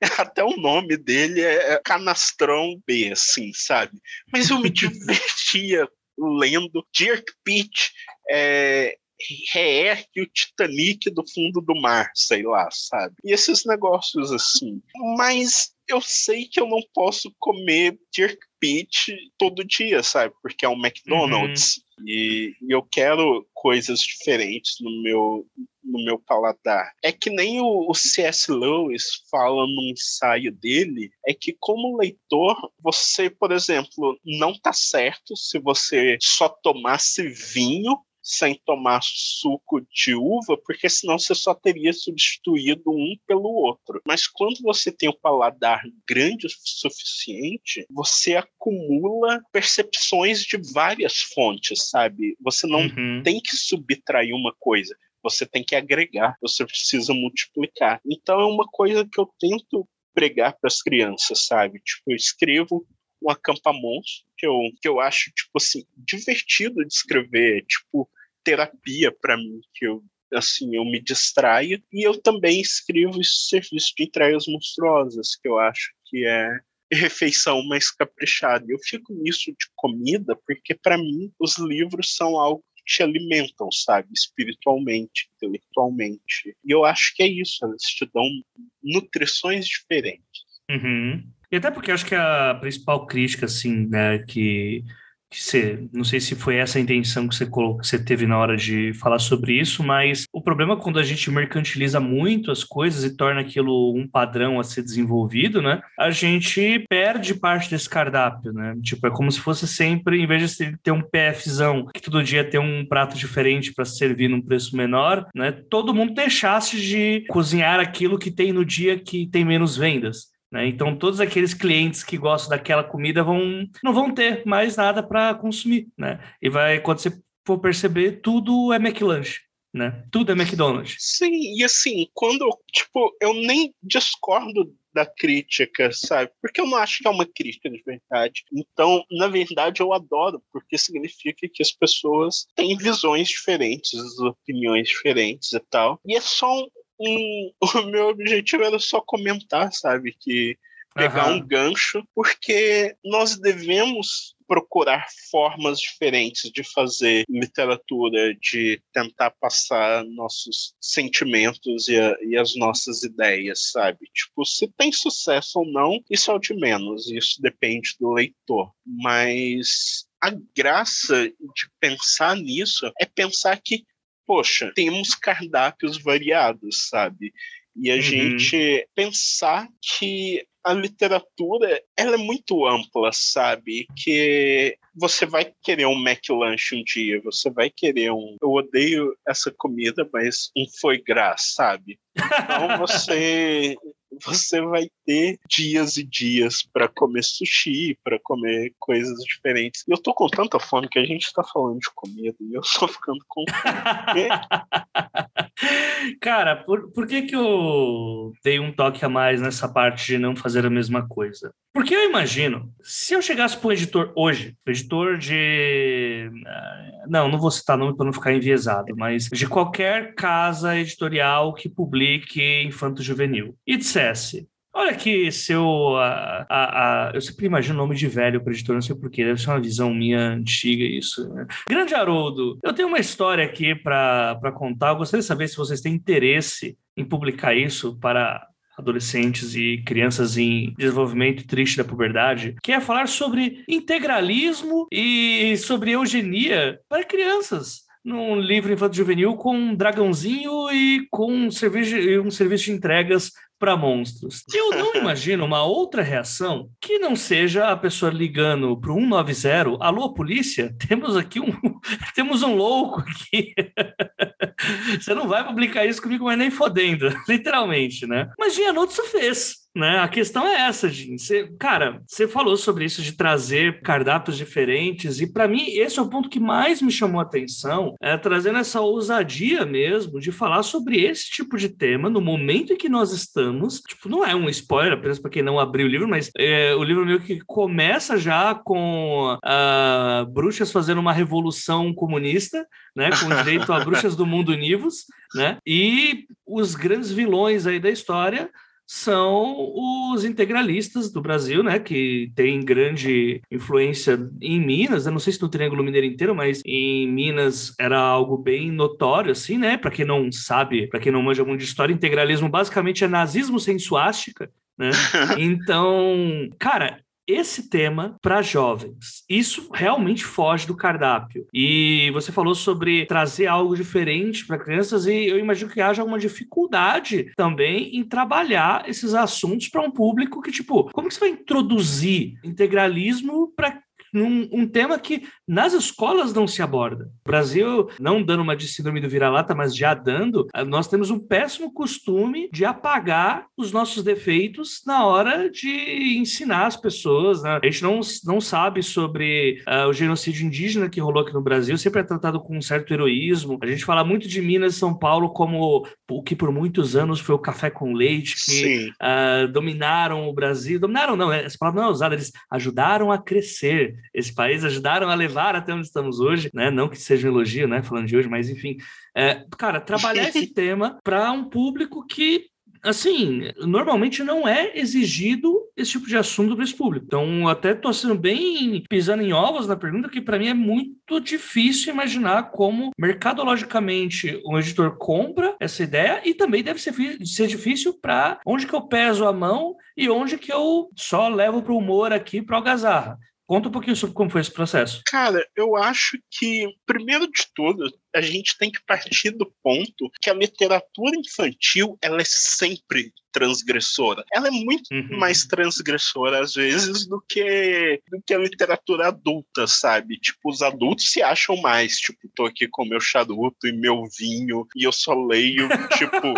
Até o nome dele é Canastrão B, assim, sabe? Mas eu me divertia lendo Dirk Pitt é, reergue o Titanic do fundo do mar, sei lá, sabe? E esses negócios assim. Mas eu sei que eu não posso comer Dirk Pitt todo dia, sabe? Porque é um McDonald's. Uhum. E, eu quero coisas diferentes no meu, no meu paladar. É que nem o, o C.S. Lewis fala num ensaio dele, é que como leitor, você, por exemplo, não tá certo se você só tomasse vinho sem tomar suco de uva, porque senão você só teria substituído um pelo outro. Mas quando você tem o um paladar grande o suficiente, você acumula percepções de várias fontes, sabe? Você não uhum. tem que subtrair uma coisa. Você tem que agregar, você precisa multiplicar. Então é uma coisa que eu tento pregar para as crianças, sabe? Tipo, eu escrevo um acampamento que eu, que eu acho, tipo assim, divertido de escrever, tipo, terapia para mim, que eu, assim, eu me distraio. E eu também escrevo esse serviço de entregas monstruosas, que eu acho que é refeição mais caprichada. Eu fico nisso de comida porque, para mim, os livros são algo que te alimentam, sabe? Espiritualmente, intelectualmente. E eu acho que é isso, eles te dão nutrições diferentes. Uhum. E até porque acho que a principal crítica, assim, né, que, que você, não sei se foi essa a intenção que você, colocou, que você teve na hora de falar sobre isso, mas o problema é quando a gente mercantiliza muito as coisas e torna aquilo um padrão a ser desenvolvido, né, a gente perde parte desse cardápio, né, tipo, é como se fosse sempre, em vez de ter um PFzão, que todo dia tem um prato diferente para servir num preço menor, né, todo mundo deixasse de cozinhar aquilo que tem no dia que tem menos vendas. Né? Então, todos aqueles clientes que gostam daquela comida vão, não vão ter mais nada para consumir. Né? E vai, quando você for perceber, tudo é McLanche. Né? Tudo é McDonald's. Sim, e assim, quando tipo, eu nem discordo da crítica, sabe? Porque eu não acho que é uma crítica de verdade. Então, na verdade, eu adoro, porque significa que as pessoas têm visões diferentes, opiniões diferentes e tal. E é só um, um, o meu objetivo era só comentar, sabe? Que pegar uhum. um gancho, porque nós devemos procurar formas diferentes de fazer literatura, de tentar passar nossos sentimentos e, a, e, as nossas ideias, sabe? Tipo, se tem sucesso ou não, isso é o de menos, isso depende do leitor. Mas a graça de pensar nisso é pensar que poxa, temos cardápios variados, sabe? E a uhum. gente pensar que a literatura ela é muito ampla, sabe? Que você vai querer um McLanche um dia, você vai querer um. Eu odeio essa comida, mas um foi gras, sabe? Então você você vai ter dias e dias para comer sushi, para comer coisas diferentes. E eu tô com tanta fome que a gente tá falando de comida e eu tô ficando com. Cara, por, por que, que eu dei um toque a mais nessa parte de não fazer a mesma coisa? Porque eu imagino, se eu chegasse para o editor hoje, editor de. Ah, não, não vou citar nome para não ficar enviesado, mas de qualquer casa editorial que publique infanto juvenil, e dissesse: Olha que seu. A, a, a, eu sempre imagino o nome de velho para editor, não sei porquê, deve ser uma visão minha antiga isso. Né? Grande Haroldo, eu tenho uma história aqui para contar. Eu gostaria de saber se vocês têm interesse em publicar isso para adolescentes e crianças em desenvolvimento triste da puberdade, que é falar sobre integralismo e sobre eugenia para crianças num livro infanto juvenil com um dragãozinho e com um serviço, um serviço de entregas para monstros. Eu não imagino uma outra reação que não seja a pessoa ligando para o 190, alô polícia, temos aqui um temos um louco aqui. Você não vai publicar isso comigo, mas nem fodendo, literalmente, né? Mas Gianotto fez. Né? A questão é essa, Jim. Você, cara, você falou sobre isso de trazer cardápios diferentes, e para mim esse é o ponto que mais me chamou a atenção, é trazendo essa ousadia mesmo de falar sobre esse tipo de tema no momento em que nós estamos. Tipo, não é um spoiler, apenas para quem não abriu o livro, mas é, o livro meio que começa já com uh, bruxas fazendo uma revolução comunista, né? Com direito a bruxas do mundo univos, né? E os grandes vilões aí da história são os integralistas do Brasil, né, que tem grande influência em Minas. Eu não sei se no Triângulo Mineiro inteiro, mas em Minas era algo bem notório, assim, né? Para quem não sabe, para quem não manja muito de história, integralismo basicamente é nazismo sem suástica, né? Então, cara, esse tema para jovens. Isso realmente foge do cardápio. E você falou sobre trazer algo diferente para crianças, e eu imagino que haja uma dificuldade também em trabalhar esses assuntos para um público que, tipo, como que você vai introduzir integralismo para num um tema que nas escolas não se aborda. O Brasil, não dando uma de síndrome do vira-lata, mas já dando, eh, nós temos um péssimo costume de apagar os nossos defeitos na hora de ensinar as pessoas. Né? A gente não, não sabe sobre uh, o genocídio indígena que rolou aqui no Brasil, sempre é tratado com um certo heroísmo. A gente fala muito de Minas e São Paulo como o que por muitos anos foi o café com leite, que uh, dominaram o Brasil. Dominaram, não, essa palavra não é usada, eles ajudaram a crescer esse país, ajudaram a levar até onde estamos hoje, né? Não que seja um elogio, né? Falando de hoje, mas enfim. É, cara, trabalhar esse tema para um público que assim, normalmente não é exigido esse tipo de assunto para esse público. Então, até estou sendo bem pisando em ovos na pergunta, que para mim é muito difícil imaginar como mercadologicamente um editor compra essa ideia e também deve ser, ser difícil para onde que eu peso a mão e onde que eu só levo para o humor aqui para algazarra. Conta um pouquinho sobre como foi esse processo. Cara, eu acho que, primeiro de tudo, a gente tem que partir do ponto que a literatura infantil ela é sempre transgressora. Ela é muito uhum. mais transgressora às vezes do que do que a literatura adulta, sabe? Tipo, os adultos se acham mais, tipo, tô aqui com meu charuto e meu vinho e eu só leio, tipo,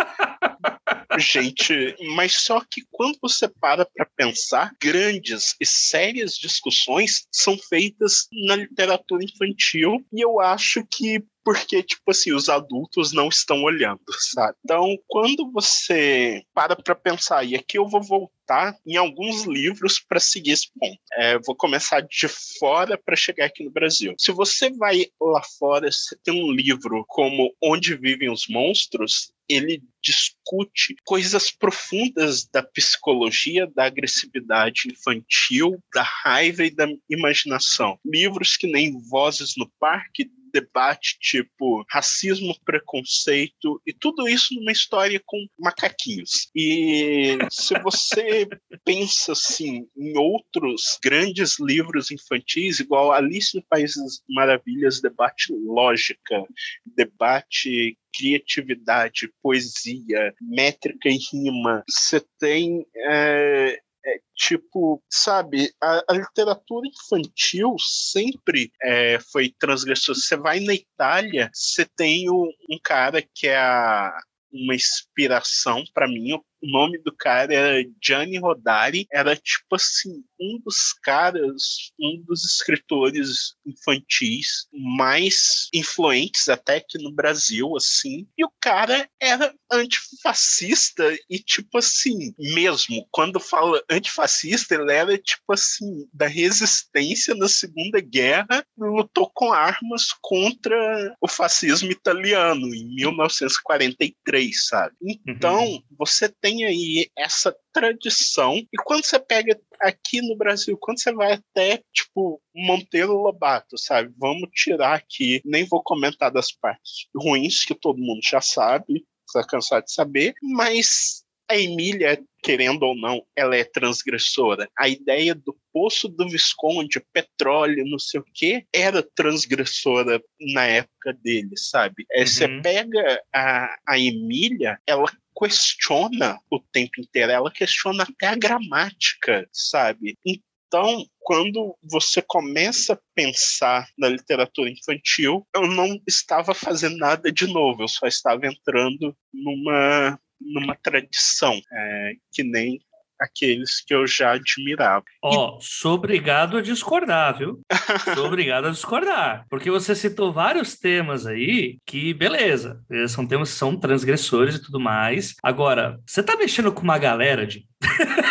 gente, mas só que quando você para para pensar, grandes e sérias discussões são feitas na literatura infantil e eu acho que porque, tipo assim, os adultos não estão olhando, sabe? Então, quando você para para pensar, e aqui eu vou voltar em alguns livros para seguir esse ponto. É, vou começar de fora para chegar aqui no Brasil. Se você vai lá fora, você tem um livro como Onde Vivem os Monstros, ele discute coisas profundas da psicologia, da agressividade infantil, da raiva e da imaginação. Livros que nem Vozes no Parque debate tipo racismo, preconceito e tudo isso numa história com macaquinhos. E se você pensa assim em outros grandes livros infantis, igual Alice no País das Maravilhas, debate lógica, debate criatividade, poesia, métrica e rima. Você tem é, é, tipo, sabe, a, a, literatura infantil sempre é, foi transgressora. Você vai na Itália, você tem um, cara que é a, uma inspiração para mim, o nome do cara era Gianni Rodari, era tipo assim, um dos caras, um dos escritores infantis mais influentes até aqui no Brasil, assim. E o cara era antifascista e tipo assim, mesmo quando fala antifascista, ele era tipo assim, da resistência na Segunda Guerra, lutou com armas contra o fascismo italiano em 1943, sabe? Então, uhum. você tem aí essa tradição. E quando você pega aqui no Brasil, quando você vai até, tipo, Monteiro Lobato, sabe? Vamos tirar aqui, nem vou comentar das partes ruins que todo mundo já sabe, está cansado de saber, mas a Emília, querendo ou não, ela é transgressora. A ideia do poço do Visconde, petróleo, não sei o quê, era transgressora na época dele, sabe? É, uhum. Você pega a, a Emília, ela questiona o tempo inteiro, ela questiona até a gramática, sabe? Então, quando você começa a pensar na literatura infantil, eu não estava fazendo nada de novo, eu só estava entrando numa numa tradição, é, que nem aqueles que eu já admirava. Ó, oh, sou obrigado a discordar, viu? sou obrigado a discordar. Porque você citou vários temas aí que, beleza, são temas que são transgressores e tudo mais. Agora, você tá mexendo com uma galera de.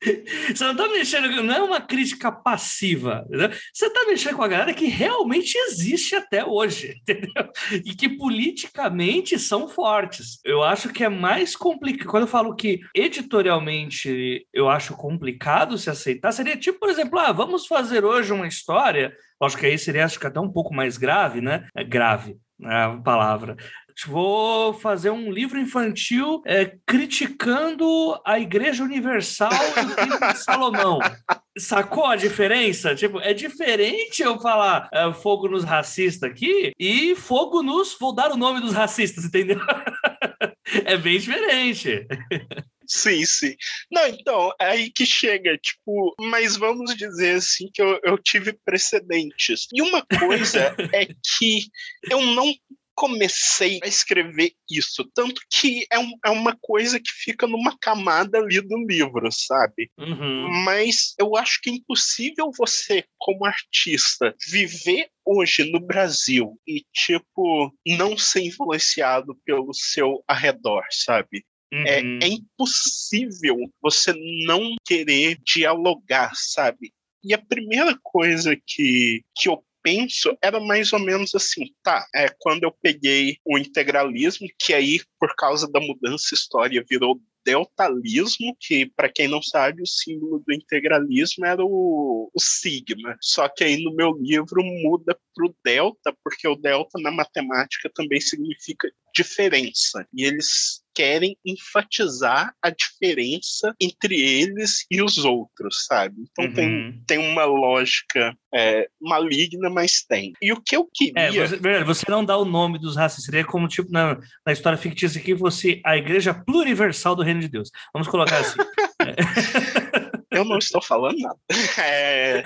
Você não está mexendo, não é uma crítica passiva? Você está mexendo com a galera que realmente existe até hoje, entendeu? E que politicamente são fortes. Eu acho que é mais complicado. Quando eu falo que editorialmente eu acho complicado se aceitar, seria tipo, por exemplo, ah, vamos fazer hoje uma história. Acho que aí seria acho que até um pouco mais grave, né? É grave, é a palavra vou fazer um livro infantil é, criticando a Igreja Universal e Salomão. Sacou a diferença? Tipo, é diferente eu falar é, fogo nos racistas aqui e fogo nos. Vou dar o nome dos racistas, entendeu? é bem diferente. Sim, sim. Não, então, é aí que chega, tipo, mas vamos dizer assim que eu, eu tive precedentes. E uma coisa é que eu não comecei a escrever isso. Tanto que é, um, é uma coisa que fica numa camada ali do livro, sabe? Uhum. Mas eu acho que é impossível você, como artista, viver hoje no Brasil e, tipo, não ser influenciado pelo seu arredor, sabe? É, uhum. É, é impossível você não querer dialogar, sabe? E a primeira coisa que, que eu penso era mais ou menos assim, tá? É quando eu peguei o integralismo, que aí, por causa da mudança história, virou deltalismo, que, para quem não sabe, o símbolo do integralismo era o, o sigma. Só que aí no meu livro muda para o delta, porque o delta na matemática também significa diferença. E eles querem enfatizar a diferença entre eles e os outros, sabe? Então uhum. tem, tem uma lógica é, maligna, mas tem. E o que eu queria. É, você, você, não dá o nome dos racistas, seria como tipo na, na história fictícia que você a igreja pluriversal do reino de Deus. Vamos colocar assim. eu não estou falando nada. É...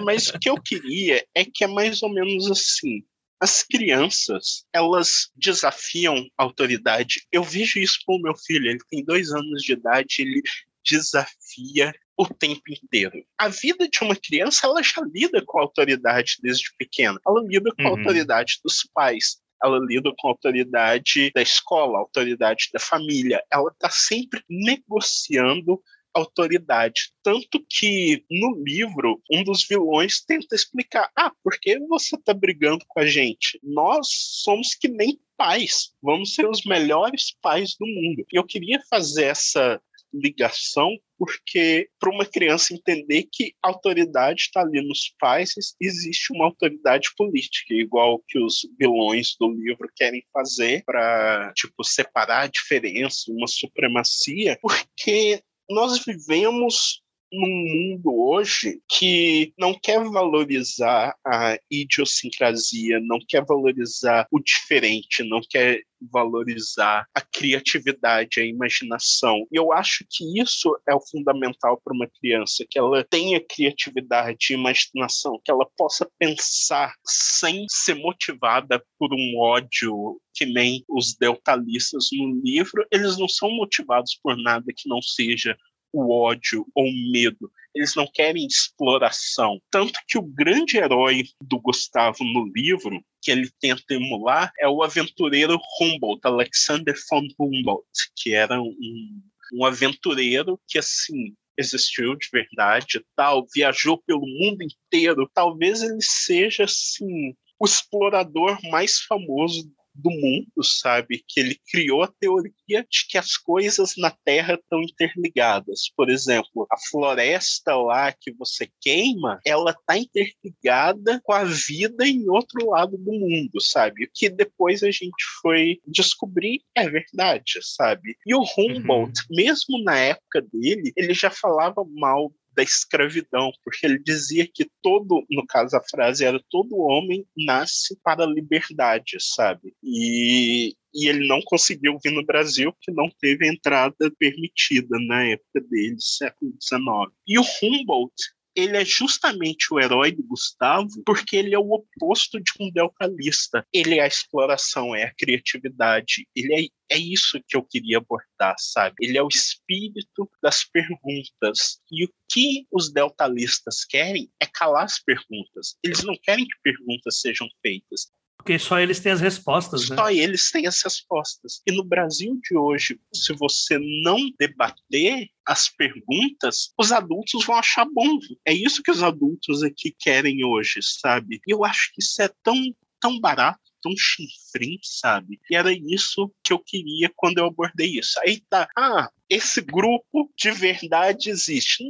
Mas o que eu queria é que é mais ou menos assim. As crianças, elas desafiam a autoridade. Eu vejo isso com o meu filho. Ele tem dois anos de idade, ele desafia o tempo inteiro. A vida de uma criança, ela já lida com a autoridade desde pequena. Ela lida com a uhum. autoridade dos pais ela lida com a autoridade da escola, a autoridade da família. Ela está sempre negociando autoridade. Tanto que no livro, um dos vilões tenta explicar: ah, por que você está brigando com a gente? Nós somos que nem pais, vamos ser os melhores pais do mundo. E eu queria fazer essa ligação porque para uma criança entender que a autoridade está ali nos pais, existe uma autoridade política, igual que os vilões do livro querem fazer para tipo separar a diferença, uma supremacia, porque nós vivemos num mundo hoje que não quer valorizar a idiosincrasia, não quer valorizar o diferente, não quer valorizar a criatividade, a imaginação. E eu acho que isso é o fundamental para uma criança, que ela tenha criatividade e imaginação, que ela possa pensar sem ser motivada por um ódio que nem os deltalistas no livro, eles não são motivados por nada que não seja o ódio ou o medo. Eles não querem exploração. Tanto que o grande herói do Gustavo no livro, que ele tenta emular, é o aventureiro Humboldt, Alexander von Humboldt, que era um, um aventureiro que, assim, existiu de verdade tal, viajou pelo mundo inteiro. Talvez ele seja, assim, o explorador mais famoso do mundo, sabe? Que ele criou a teoria de que as coisas na Terra estão interligadas. Por exemplo, a floresta lá que você queima, ela está interligada com a vida em outro lado do mundo, sabe? O que depois a gente foi descobrir é verdade, sabe? E o Humboldt, uhum. mesmo na época dele, ele já falava mal da escravidão, porque ele dizia que todo, no caso a frase era todo homem nasce para a liberdade, sabe? E, e ele não conseguiu vir no Brasil porque não teve entrada permitida na época dele, século XIX. E o Humboldt ele é justamente o herói do Gustavo porque ele é o oposto de um deltalista. Ele é a exploração, é a criatividade, ele é, é isso que eu queria abordar, sabe? Ele é o espírito das perguntas. E o que os deltalistas querem é calar as perguntas. Eles não querem que perguntas sejam feitas. Porque só eles têm as respostas, né? Só eles têm as respostas. E no Brasil de hoje, se você não debater as perguntas, os adultos vão achar bom. É isso que os adultos aqui querem hoje, sabe? E eu acho que isso é tão, tão barato tão chifrinho, sabe? E era isso que eu queria quando eu abordei isso. Aí tá, ah, esse grupo de verdade existe.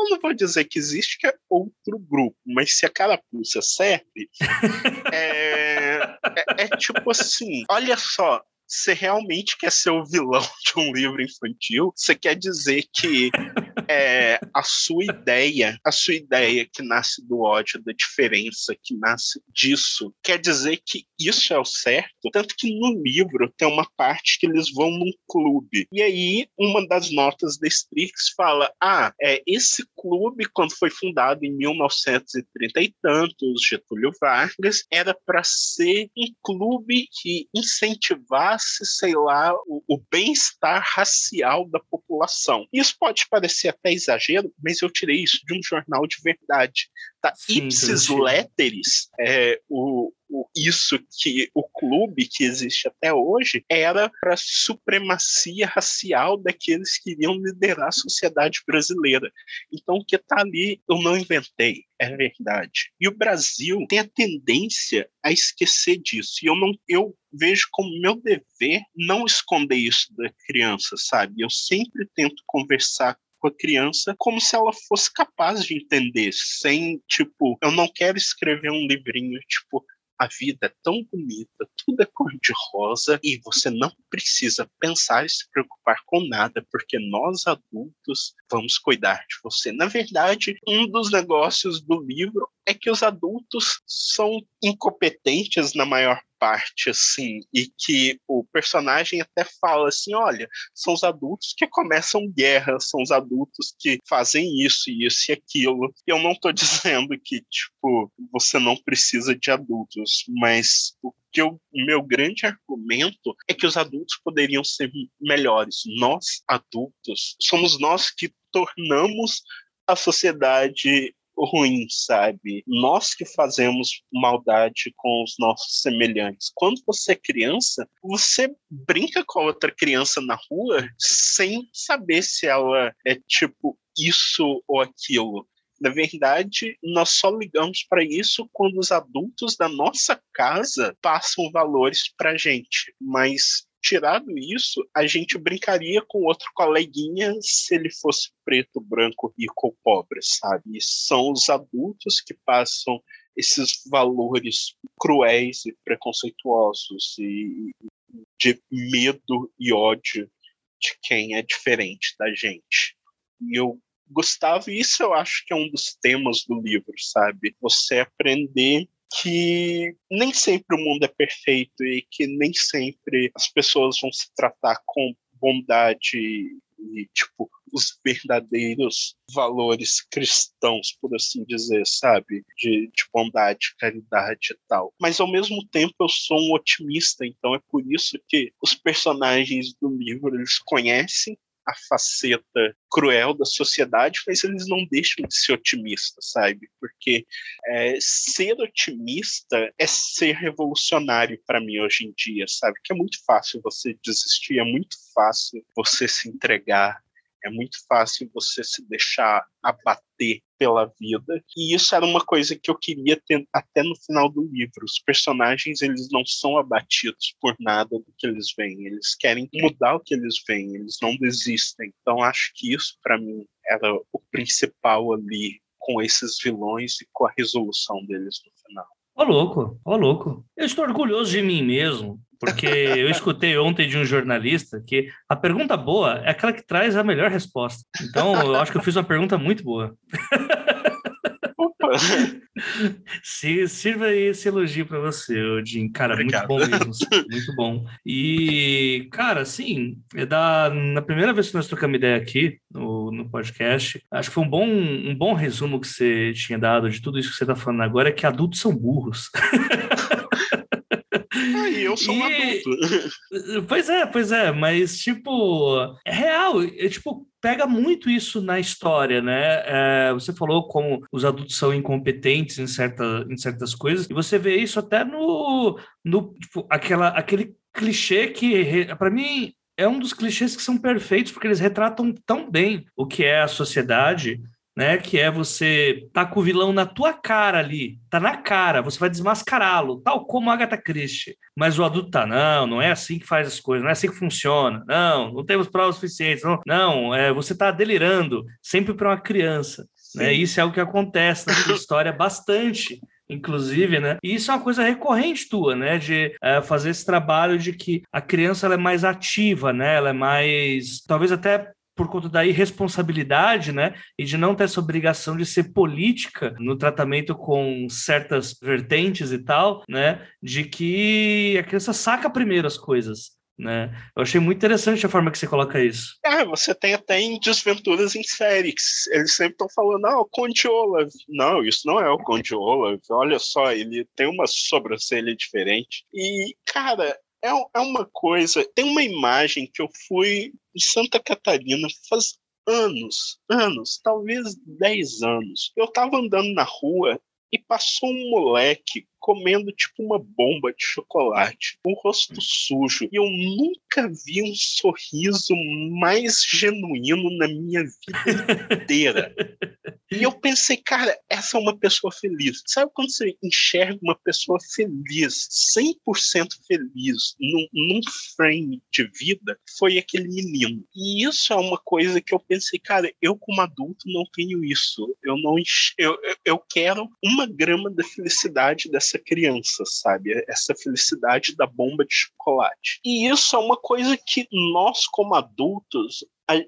Eu não vou dizer que existe, que é outro grupo, mas se a carapuça serve, é, é, é tipo assim: olha só, você realmente quer ser o vilão de um livro infantil? Você quer dizer que é, a sua ideia, a sua ideia que nasce do ódio, da diferença, que nasce disso, quer dizer que isso é o certo? Tanto que no livro tem uma parte que eles vão num clube. E aí, uma das notas da Strix fala: ah, é, esse clube, quando foi fundado em 1930 e tantos, Getúlio Vargas, era para ser um clube que incentivasse, sei lá, o, o bem-estar racial da população. Isso pode parecer até exagero, mas eu tirei isso de um jornal de verdade. Tá? Sim, Ipsis Letteris, é, o, isso que o clube que existe até hoje era para supremacia racial daqueles que iriam liderar a sociedade brasileira. Então, o que está ali eu não inventei, é verdade. E o Brasil tem a tendência a esquecer disso. E eu não eu vejo como meu dever não esconder isso da criança, sabe? Eu sempre tento conversar com a criança como se ela fosse capaz de entender, sem, tipo, eu não quero escrever um livrinho, tipo, a vida é tão bonita, tudo é cor-de-rosa e você não precisa pensar e se preocupar com nada, porque nós adultos vamos cuidar de você. Na verdade, um dos negócios do livro é que os adultos são incompetentes na maior parte, assim, e que o personagem até fala assim: olha, são os adultos que começam guerra, são os adultos que fazem isso, isso e aquilo. E eu não estou dizendo que, tipo, você não precisa de adultos, mas o que o meu grande argumento é que os adultos poderiam ser melhores. Nós, adultos, somos nós que tornamos a sociedade ruim, sabe? Nós que fazemos maldade com os nossos semelhantes. Quando você é criança, você brinca com outra criança na rua sem saber se ela é tipo isso ou aquilo. Na verdade, nós só ligamos para isso quando os adultos da nossa casa passam valores para gente. Mas tirado isso, a gente brincaria com outro coleguinha se ele fosse preto, branco, rico ou pobre, sabe? E são os adultos que passam esses valores cruéis e preconceituosos e de medo e ódio de quem é diferente da gente. E eu Gustavo, e isso eu acho que é um dos temas do livro, sabe? Você aprender que nem sempre o mundo é perfeito e que nem sempre as pessoas vão se tratar com bondade e, tipo, os verdadeiros valores cristãos, por assim dizer, sabe? De, de bondade, caridade e tal. Mas, ao mesmo tempo, eu sou um otimista, então é por isso que os personagens do livro, eles conhecem a faceta cruel da sociedade, mas eles não deixam de ser otimistas, sabe? Porque é, ser otimista é ser revolucionário para mim hoje em dia, sabe? Que é muito fácil você desistir, é muito fácil você se entregar, é muito fácil você se deixar abater pela vida. E isso era uma coisa que eu queria ter até no final do livro. Os personagens, eles não são abatidos por nada do que eles veem. Eles querem mudar o que eles veem, eles não desistem. Então acho que isso para mim era o principal ali com esses vilões e com a resolução deles no final. Ô louco, ô louco. Eu estou orgulhoso de mim mesmo, porque eu escutei ontem de um jornalista que a pergunta boa é aquela que traz a melhor resposta. Então, eu acho que eu fiz uma pergunta muito boa. Se, sirva esse elogio para você, Odin. Cara, Obrigado. muito bom mesmo. Muito bom. E, cara, assim, é da, na primeira vez que nós trocamos ideia aqui no, no podcast, acho que foi um bom, um bom resumo que você tinha dado de tudo isso que você está falando agora, é que adultos são burros. E eu sou e... um adulto. Pois é, pois é, mas tipo, é real, é, tipo, pega muito isso na história, né? É, você falou como os adultos são incompetentes em, certa, em certas coisas, e você vê isso até no, no tipo, aquela, aquele clichê que, para mim, é um dos clichês que são perfeitos, porque eles retratam tão bem o que é a sociedade né? Que é você tá com o vilão na tua cara ali, tá na cara, você vai desmascará-lo, tal como Agatha Christie. Mas o adulto tá, não, não é assim que faz as coisas, não é assim que funciona, não, não temos provas suficientes, não, não é, você tá delirando, sempre para uma criança. Né? Isso é o que acontece na história bastante inclusive, né? E isso é uma coisa recorrente tua, né? De é, fazer esse trabalho de que a criança ela é mais ativa, né? Ela é mais, talvez até por conta da irresponsabilidade, né, e de não ter essa obrigação de ser política no tratamento com certas vertentes e tal, né, de que a criança saca primeiro as coisas, né? Eu achei muito interessante a forma que você coloca isso. É, você tem até em Desventuras em Félix. Eles sempre estão falando, ah, o Olaf. Não, isso não é o Conde Olaf. Olha só, ele tem uma sobrancelha diferente. E, cara, é, é uma coisa. Tem uma imagem que eu fui em Santa Catarina faz anos, anos, talvez 10 anos. Eu tava andando na rua e passou um moleque comendo tipo uma bomba de chocolate, o rosto sujo. E eu nunca vi um sorriso mais genuíno na minha vida inteira. E eu pensei, cara, essa é uma pessoa feliz. Sabe quando você enxerga uma pessoa feliz, 100% feliz, num, num frame de vida? Foi aquele menino. E isso é uma coisa que eu pensei, cara, eu como adulto não tenho isso. Eu não eu, eu quero uma grama da felicidade dessa criança, sabe? Essa felicidade da bomba de chocolate. E isso é uma coisa que nós como adultos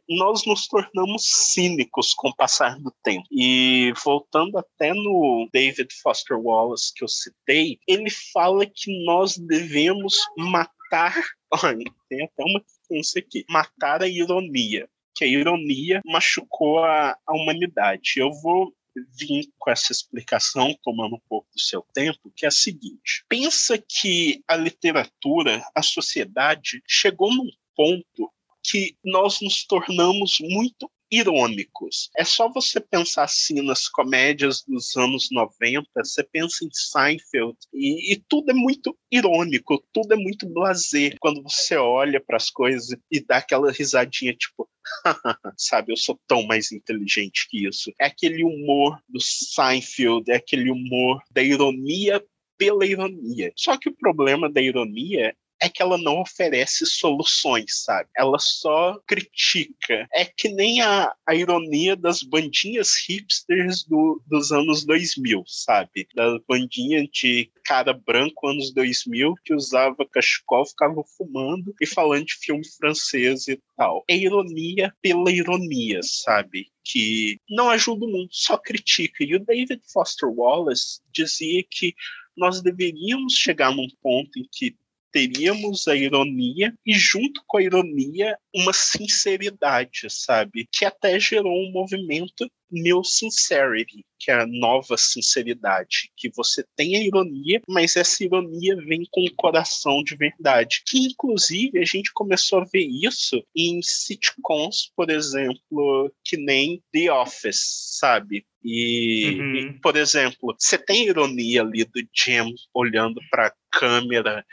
nós nos tornamos cínicos com o passar do tempo. E voltando até no David Foster Wallace que eu citei, ele fala que nós devemos matar. Olha, tem até uma isso aqui: matar a ironia. Que a ironia machucou a, a humanidade. Eu vou vir com essa explicação, tomando um pouco do seu tempo, que é a seguinte: pensa que a literatura, a sociedade, chegou num ponto que nós nos tornamos muito irônicos. É só você pensar assim nas comédias dos anos 90, você pensa em Seinfeld e, e tudo é muito irônico, tudo é muito blasé quando você olha para as coisas e dá aquela risadinha tipo sabe, eu sou tão mais inteligente que isso. É aquele humor do Seinfeld, é aquele humor da ironia pela ironia. Só que o problema da ironia é que ela não oferece soluções, sabe? Ela só critica. É que nem a, a ironia das bandinhas hipsters do, dos anos 2000, sabe? Da bandinha de cara branco anos 2000 que usava cachecol, ficava fumando e falando de filme francês e tal. É ironia pela ironia, sabe? Que não ajuda o mundo, só critica. E o David Foster Wallace dizia que nós deveríamos chegar num ponto em que teríamos a ironia e junto com a ironia uma sinceridade, sabe? Que até gerou um movimento New Sincerity, que é a nova sinceridade, que você tem a ironia, mas essa ironia vem com o coração de verdade. Que inclusive a gente começou a ver isso em sitcoms, por exemplo, que nem The Office, sabe? E, uhum. e, por exemplo, você tem a ironia ali do Jim olhando para a câmera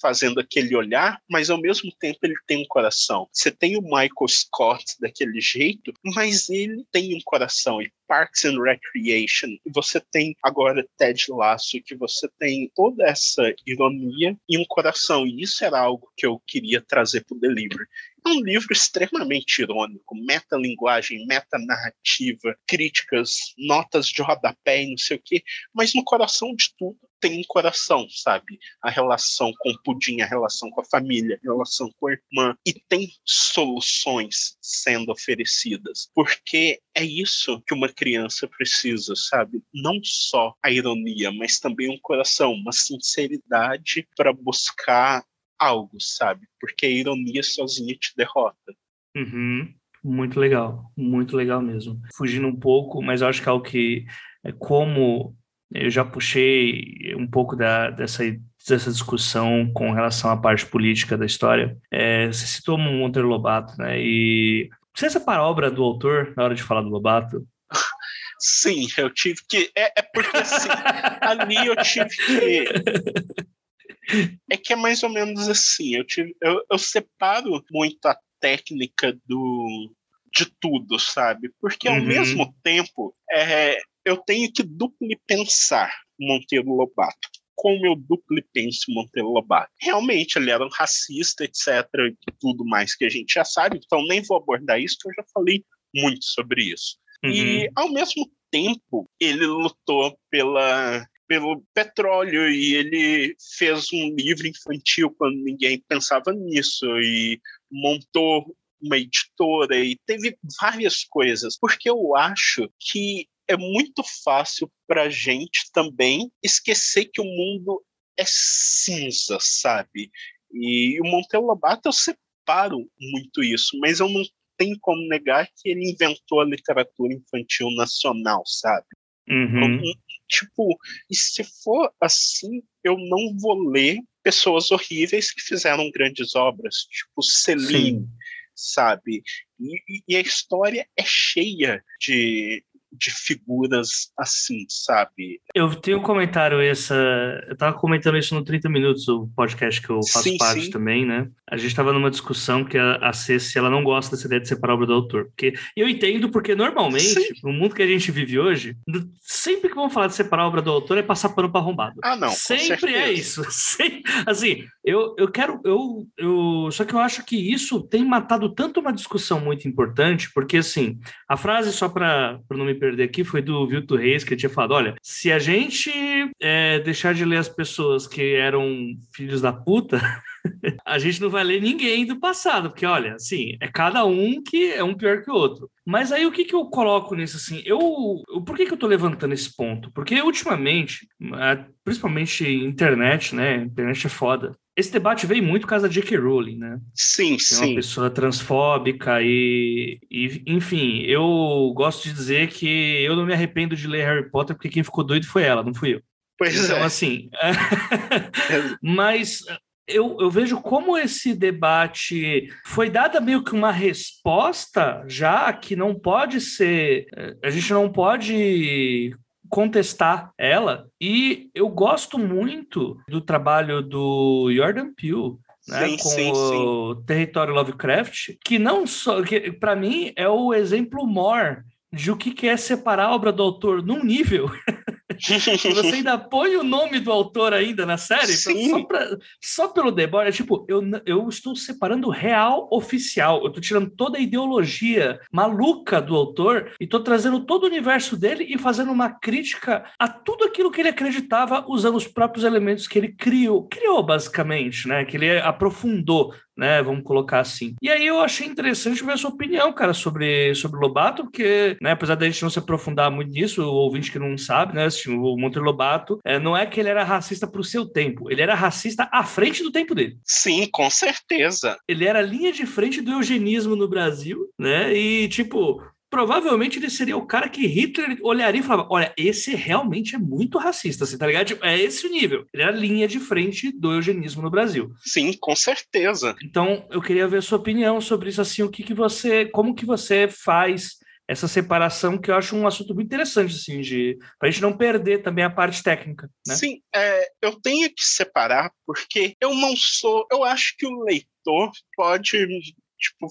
fazendo aquele olhar, mas ao mesmo tempo ele tem um coração. Você tem o Michael Scott daquele jeito, mas ele tem um coração. E Parks and Recreation, você tem agora Ted Lasso, que você tem toda essa ironia e um coração. E isso era algo que eu queria trazer para o Delivery. É um livro extremamente irônico, metalinguagem, metanarrativa, críticas, notas de rodapé e não sei o quê, mas no coração de tudo tem um coração, sabe? A relação com o pudim, a relação com a família, a relação com a irmã. E tem soluções sendo oferecidas. Porque é isso que uma criança precisa, sabe? Não só a ironia, mas também um coração, uma sinceridade para buscar algo, sabe? Porque a ironia sozinha te derrota. Uhum. Muito legal, muito legal mesmo. Fugindo um pouco, mas acho que é algo que é como eu já puxei um pouco da, dessa, dessa discussão com relação à parte política da história. É, você citou Monteiro Lobato, né? E você separa a obra do autor na hora de falar do Lobato? Sim, eu tive que. É, é porque assim, ali eu tive que. É que é mais ou menos assim. Eu, tive, eu, eu separo muito a técnica do, de tudo, sabe? Porque ao uhum. mesmo tempo, é, eu tenho que duplo pensar Monteiro Lobato. Como eu duplo penso Monteiro Lobato? Realmente, ele era um racista, etc., e tudo mais que a gente já sabe, então nem vou abordar isso, porque eu já falei muito sobre isso. Uhum. E, ao mesmo tempo, ele lutou pela pelo petróleo e ele fez um livro infantil quando ninguém pensava nisso e montou uma editora e teve várias coisas, porque eu acho que é muito fácil para a gente também esquecer que o mundo é cinza, sabe? E o Monteiro Lobato eu separo muito isso, mas eu não tenho como negar que ele inventou a literatura infantil nacional, sabe? Uhum. Então, tipo, e se for assim, eu não vou ler pessoas horríveis que fizeram grandes obras, tipo Celine, Sim. sabe? E, e, a história é cheia de, de figuras assim, sabe? Eu tenho um comentário essa. Eu tava comentando isso no 30 Minutos, o podcast que eu faço sim, parte sim. também, né? A gente tava numa discussão que a, a Ceci, ela não gosta dessa ideia de separar a obra do autor. Porque eu entendo, porque normalmente, sim. no mundo que a gente vive hoje, sempre que vão falar de separar a obra do autor é passar pano para arrombado. Ah, não. Sempre é isso. assim, eu, eu quero. Eu, eu, só que eu acho que isso tem matado tanto uma discussão muito importante, porque assim, a frase, só para não me perder aqui foi do Vilto Reis, que tinha falado: olha, se a gente é, deixar de ler as pessoas que eram filhos da puta. a gente não vai ler ninguém do passado, porque olha, assim, é cada um que é um pior que o outro. Mas aí o que, que eu coloco nisso assim? Eu, por que, que eu tô levantando esse ponto? Porque ultimamente, principalmente internet, né? Internet é foda. Esse debate veio muito por causa da J.K. Rowling, né? Sim, sim. É uma pessoa transfóbica e, e, enfim, eu gosto de dizer que eu não me arrependo de ler Harry Potter porque quem ficou doido foi ela, não fui eu. Pois então, é. assim, mas eu, eu, vejo como esse debate foi dada meio que uma resposta já que não pode ser, a gente não pode contestar ela. E eu gosto muito do trabalho do Jordan Peele. Né, sim, com sim, o sim. Território Lovecraft, que não só, que para mim é o exemplo maior de o que é separar a obra do autor num nível você ainda põe o nome do autor ainda na série, só, pra, só, pelo deboche, é tipo, eu, eu estou separando o real oficial, eu estou tirando toda a ideologia maluca do autor e estou trazendo todo o universo dele e fazendo uma crítica a tudo aquilo que ele acreditava usando os próprios elementos que ele criou, criou basicamente, né? Que ele aprofundou né? Vamos colocar assim. E aí eu achei interessante ver a sua opinião, cara, sobre, sobre Lobato, porque, né, apesar da gente não se aprofundar muito nisso, o ouvinte que não sabe, né, assim, o Monteiro Lobato, é, não é que ele era racista para o seu tempo, ele era racista à frente do tempo dele. Sim, com certeza. Ele era linha de frente do eugenismo no Brasil, né? E, tipo, provavelmente ele seria o cara que Hitler olharia e falava: olha, esse realmente é muito racista, você tá ligado? Tipo, é esse o nível. Ele era a linha de frente do eugenismo no Brasil. Sim, com certeza. Então, eu queria ver a sua opinião sobre isso, assim, o que, que você. Como que você faz essa separação que eu acho um assunto muito interessante, assim, de para a gente não perder também a parte técnica. Né? Sim, é, eu tenho que separar porque eu não sou, eu acho que o leitor pode tipo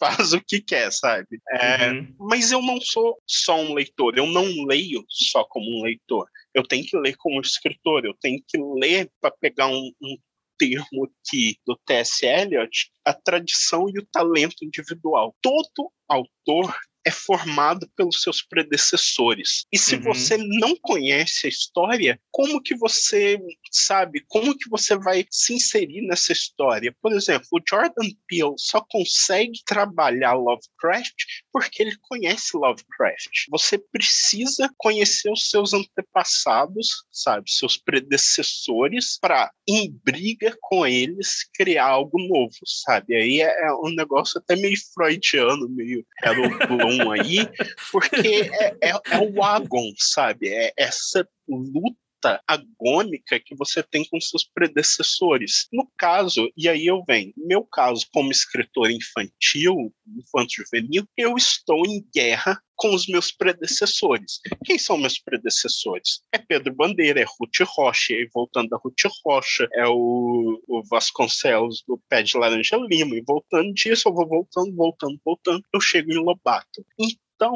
faz o que quer, sabe? É, uhum. Mas eu não sou só um leitor, eu não leio só como um leitor. Eu tenho que ler como escritor, eu tenho que ler para pegar um, um termo aqui do T.S. Eliot, a tradição e o talento individual. Todo autor é formado pelos seus predecessores. E se uhum. você não conhece a história, como que você sabe, como que você vai se inserir nessa história? Por exemplo, o Jordan Peele só consegue trabalhar Lovecraft porque ele conhece Lovecraft. Você precisa conhecer os seus antepassados, sabe, seus predecessores, para em briga com eles criar algo novo, sabe? Aí é, é um negócio até meio freudiano, meio Harold Bloom aí, porque é, é, é o Agon, sabe? É essa luta agônica que você tem com seus predecessores. No caso, e aí eu venho, meu caso como escritor infantil, infanto-juvenil, eu estou em guerra com os meus predecessores. Quem são meus predecessores? É Pedro Bandeira, é Ruth Rocha, e voltando da Ruth Rocha, é o, o Vasconcelos do Pé de Laranja Lima, e voltando disso, eu vou voltando, voltando, voltando, eu chego em Lobato. Então,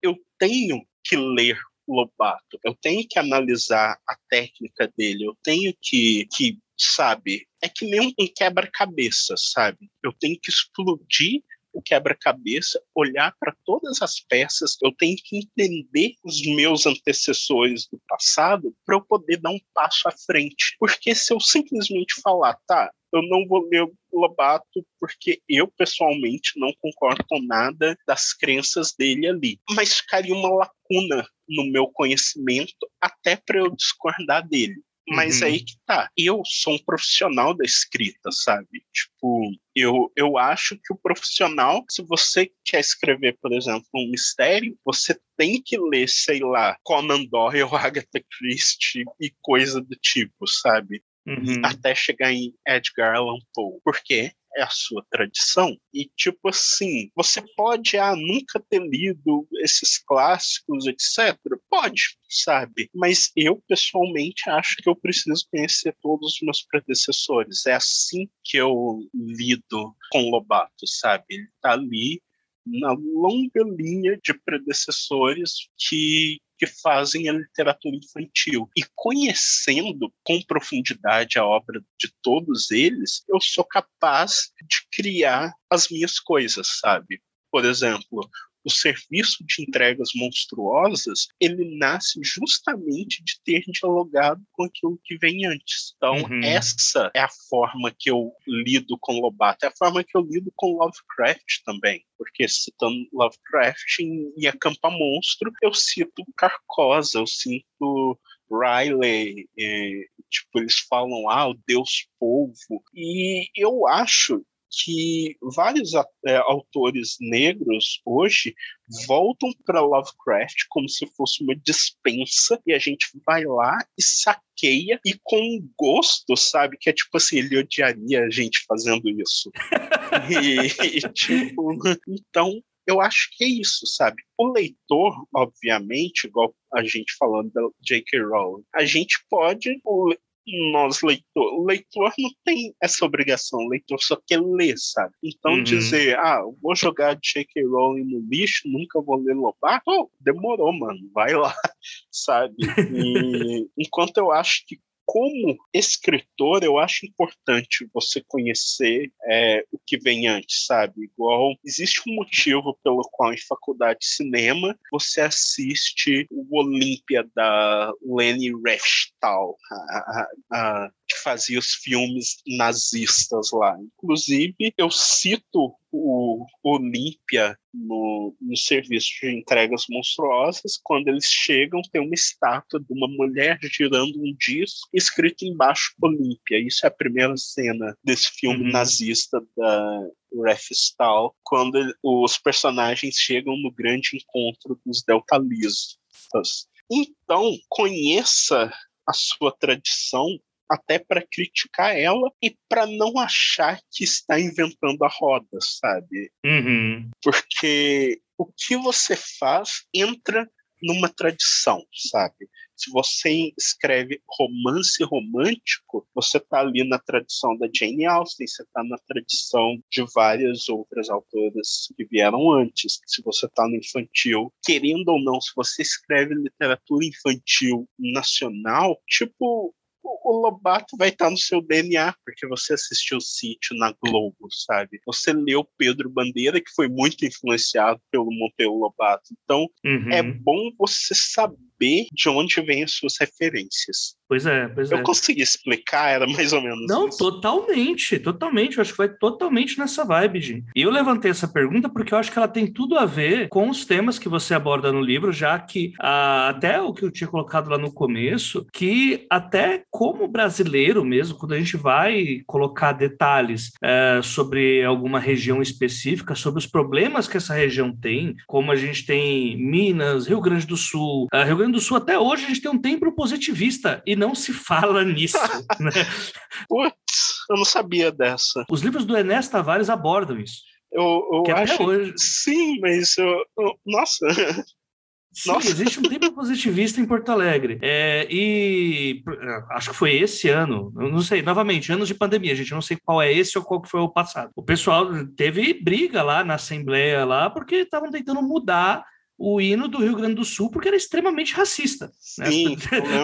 eu tenho que ler Lobato. Eu tenho que analisar a técnica dele, eu tenho que, que sabe, é que nem um quebra-cabeça, sabe? Eu tenho que explodir o quebra-cabeça, olhar para todas as peças, eu tenho que entender os meus antecessores do passado para eu poder dar um passo à frente. Porque se eu simplesmente falar, tá, eu não vou ler Lobato porque eu pessoalmente não concordo com nada das crenças dele ali, mas ficaria uma lacuna no meu conhecimento até para eu discordar dele. Mas uhum. aí que tá. Eu sou um profissional da escrita, sabe? Tipo, eu, eu acho que o profissional, se você quer escrever, por exemplo, um mistério, você tem que ler, sei lá, Conan Doyle Agatha Christie e coisa do tipo, sabe? Uhum. Até chegar em Edgar Allan Poe. Por quê? É a sua tradição. E, tipo assim, você pode ah, nunca ter lido esses clássicos, etc. Pode, sabe? Mas eu, pessoalmente, acho que eu preciso conhecer todos os meus predecessores. É assim que eu lido com Lobato, sabe? Ele tá ali na longa linha de predecessores que que fazem a literatura infantil. E conhecendo com profundidade a obra de todos eles, eu sou capaz de criar as minhas coisas, sabe? Por exemplo, o serviço de entregas monstruosas, ele nasce justamente de ter dialogado com aquilo que vem antes. Então, uhum. essa é a forma que eu lido com Lobato, é a forma que eu lido com Lovecraft também. Porque citando Lovecraft em Acampa Monstro, eu cito Carcosa, eu sinto Riley, e, tipo, eles falam, ah, o Deus Polvo. E eu acho que vários é, autores negros hoje voltam para Lovecraft como se fosse uma dispensa e a gente vai lá e saqueia e com gosto, sabe? Que é tipo assim, ele odiaria a gente fazendo isso. e, e, tipo, então eu acho que é isso, sabe? O leitor, obviamente, igual a gente falando da J.K. Rowling, a gente pode nós, leitor, o leitor não tem essa obrigação, o leitor só quer ler, sabe? Então uhum. dizer, ah, vou jogar J.K. Rowling no lixo, nunca vou ler Lobato, oh, demorou, mano, vai lá, sabe? E enquanto eu acho que como escritor, eu acho importante você conhecer é, o que vem antes, sabe? Igual, existe um motivo pelo qual em faculdade de cinema você assiste o Olímpia da Leni Riefenstahl, a, a, que fazia os filmes nazistas lá. Inclusive, eu cito o Olímpia no, no serviço de entregas monstruosas. Quando eles chegam, tem uma estátua de uma mulher girando um disco escrito embaixo Olímpia. Isso é a primeira cena desse filme uhum. nazista da Refstal, quando os personagens chegam no grande encontro dos deltalistas. Então, conheça a sua tradição até para criticar ela e para não achar que está inventando a roda, sabe? Uhum. Porque o que você faz entra numa tradição, sabe? Se você escreve romance romântico, você está ali na tradição da Jane Austen, você está na tradição de várias outras autoras que vieram antes. Se você está no infantil, querendo ou não, se você escreve literatura infantil nacional, tipo o Lobato vai estar no seu DNA, porque você assistiu o sítio na Globo, sabe? Você leu Pedro Bandeira, que foi muito influenciado pelo Monteiro Lobato. Então, uhum. é bom você saber de onde vêm as suas referências. Pois é, pois eu é. Eu consegui explicar, era mais ou menos Não, isso. totalmente, totalmente. Eu acho que vai totalmente nessa vibe, Jim. E eu levantei essa pergunta porque eu acho que ela tem tudo a ver com os temas que você aborda no livro, já que ah, até o que eu tinha colocado lá no começo, que até como brasileiro mesmo, quando a gente vai colocar detalhes é, sobre alguma região específica, sobre os problemas que essa região tem, como a gente tem Minas, Rio Grande do Sul. Uh, Rio Grande do Sul, até hoje, a gente tem um templo positivista e não se fala nisso. né? Putz, eu não sabia dessa. Os livros do Enes Tavares abordam isso. Eu, eu acho. Hoje... Sim, mas eu, nossa. Sim, Nossa. existe um tempo positivista em Porto Alegre. É, e acho que foi esse ano, não sei, novamente, anos de pandemia, gente, não sei qual é esse ou qual que foi o passado. O pessoal teve briga lá na Assembleia lá, porque estavam tentando mudar o hino do Rio Grande do Sul porque era extremamente racista. Né? Sim,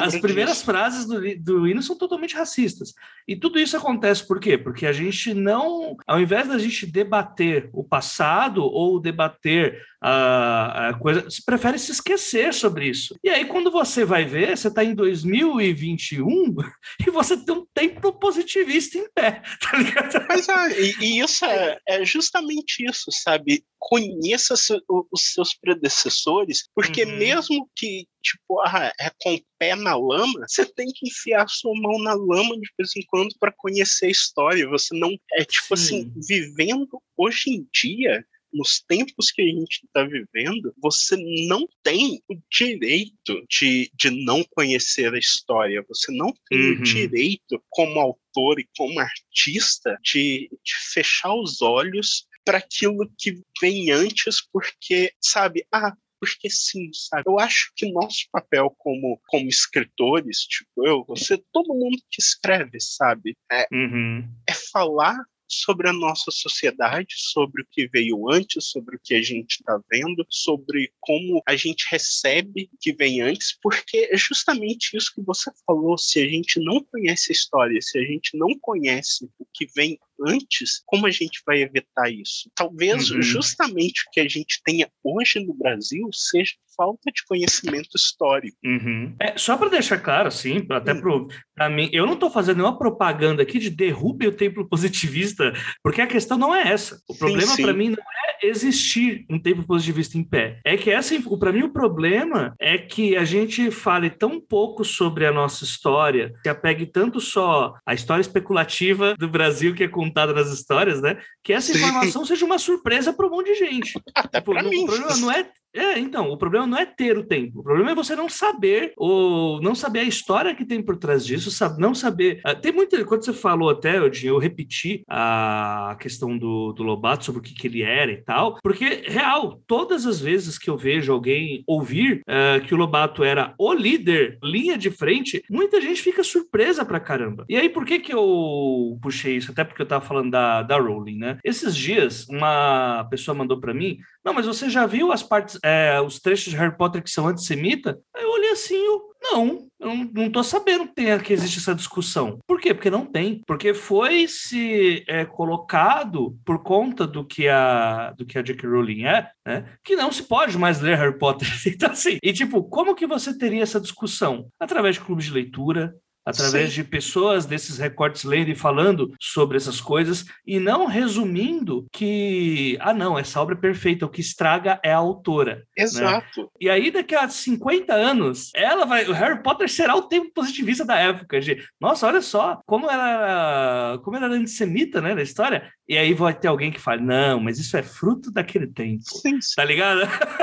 As, as primeiras disso. frases do, do hino são totalmente racistas. E tudo isso acontece por quê? Porque a gente não, ao invés da gente debater o passado ou debater a, a coisa, se prefere se esquecer sobre isso. E aí, quando você vai ver, você está em 2021 e você tem um tempo positivista em pé, tá ligado? Mas é, e, e isso é, é justamente isso, sabe? Conheça os seus predecessores, porque uhum. mesmo que tipo, ah, é com o pé na lama, você tem que enfiar a sua mão na lama de vez em quando para conhecer a história. Você não é tipo assim, Sim. assim, vivendo hoje em dia, nos tempos que a gente está vivendo, você não tem o direito de, de não conhecer a história. Você não tem uhum. o direito, como autor e como artista, de, de fechar os olhos para aquilo que vem antes, porque, sabe, ah, porque sim, sabe? Eu acho que nosso papel como, como escritores, tipo eu, você, todo mundo que escreve, sabe? É, uhum. é falar sobre a nossa sociedade, sobre o que veio antes, sobre o que a gente está vendo, sobre como a gente recebe o que vem antes, porque é justamente isso que você falou. Se a gente não conhece a história, se a gente não conhece o que vem antes, como a gente vai evitar isso? Talvez uhum. justamente o que a gente tenha hoje no Brasil seja falta de conhecimento histórico. Uhum. É, só para deixar claro, assim, até uhum. para mim, eu não estou fazendo nenhuma propaganda aqui de derrube o templo positivista, porque a questão não é essa. O problema para mim não é existir um templo positivista em pé. É que essa, para mim, o problema é que a gente fale tão pouco sobre a nossa história, que apegue tanto só a história especulativa do Brasil que é contada nas histórias, né? Que essa Sim. informação seja uma surpresa para um monte de gente. Até tipo, para mim. O problema não é É, então, o problema não é ter o tempo, o problema é você não saber, ou não saber a história que tem por trás disso, não saber. Uh, tem muita. Quando você falou até, eu, eu repeti a questão do, do Lobato sobre o que, que ele era e tal, porque, real, todas as vezes que eu vejo alguém ouvir uh, que o Lobato era o líder, linha de frente, muita gente fica surpresa pra caramba. E aí, por que que eu puxei isso? Até porque eu tava falando da, da Rowling, né? Esses dias, uma pessoa mandou para mim, não, mas você já viu as partes, é, os trechos de Harry Potter que são antissemita? Aí eu olhei assim, eu, não, eu não tô sabendo que, tem, que existe essa discussão. Por quê? Porque não tem. Porque foi se é, colocado por conta do que a do que a J.K. Rowling é, né? Que não se pode mais ler Harry Potter. então assim, e tipo, como que você teria essa discussão? Através de clubes de leitura, através Sim. de pessoas desses recortes lendo e falando sobre essas coisas e não resumindo que, ah, não, essa obra é perfeita, o que estraga é a autora. Né? Exato. Né? E aí, daqui a 50 anos, ela vai. O Harry Potter será o tempo positivista da época. De, nossa, olha só como ela, como ela era antissemita, né, na história. E aí vai ter alguém que fala, não, mas isso é fruto daquele tempo. Sim, sim. Tá ligado?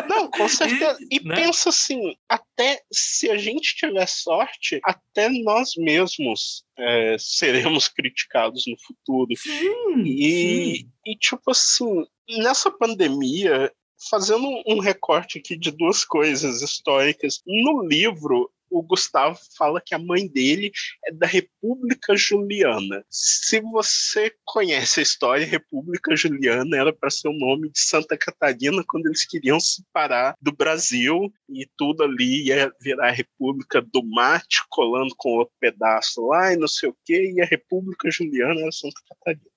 Não, com certeza. E, e né? pensa assim, até se a gente tiver sorte, até nós mesmos é, seremos criticados no futuro. Sim, e, sim. e, tipo assim, nessa pandemia, fazendo um recorte aqui de duas coisas históricas, no livro o Gustavo fala que a mãe dele é da República Juliana. Se você conhece a história, República Juliana era para ser o nome de Santa Catarina quando eles queriam se separar do Brasil e tudo ali ia virar a República do Mate, colando com outro pedaço lá e não sei o quê, e a República Juliana era Santa Catarina.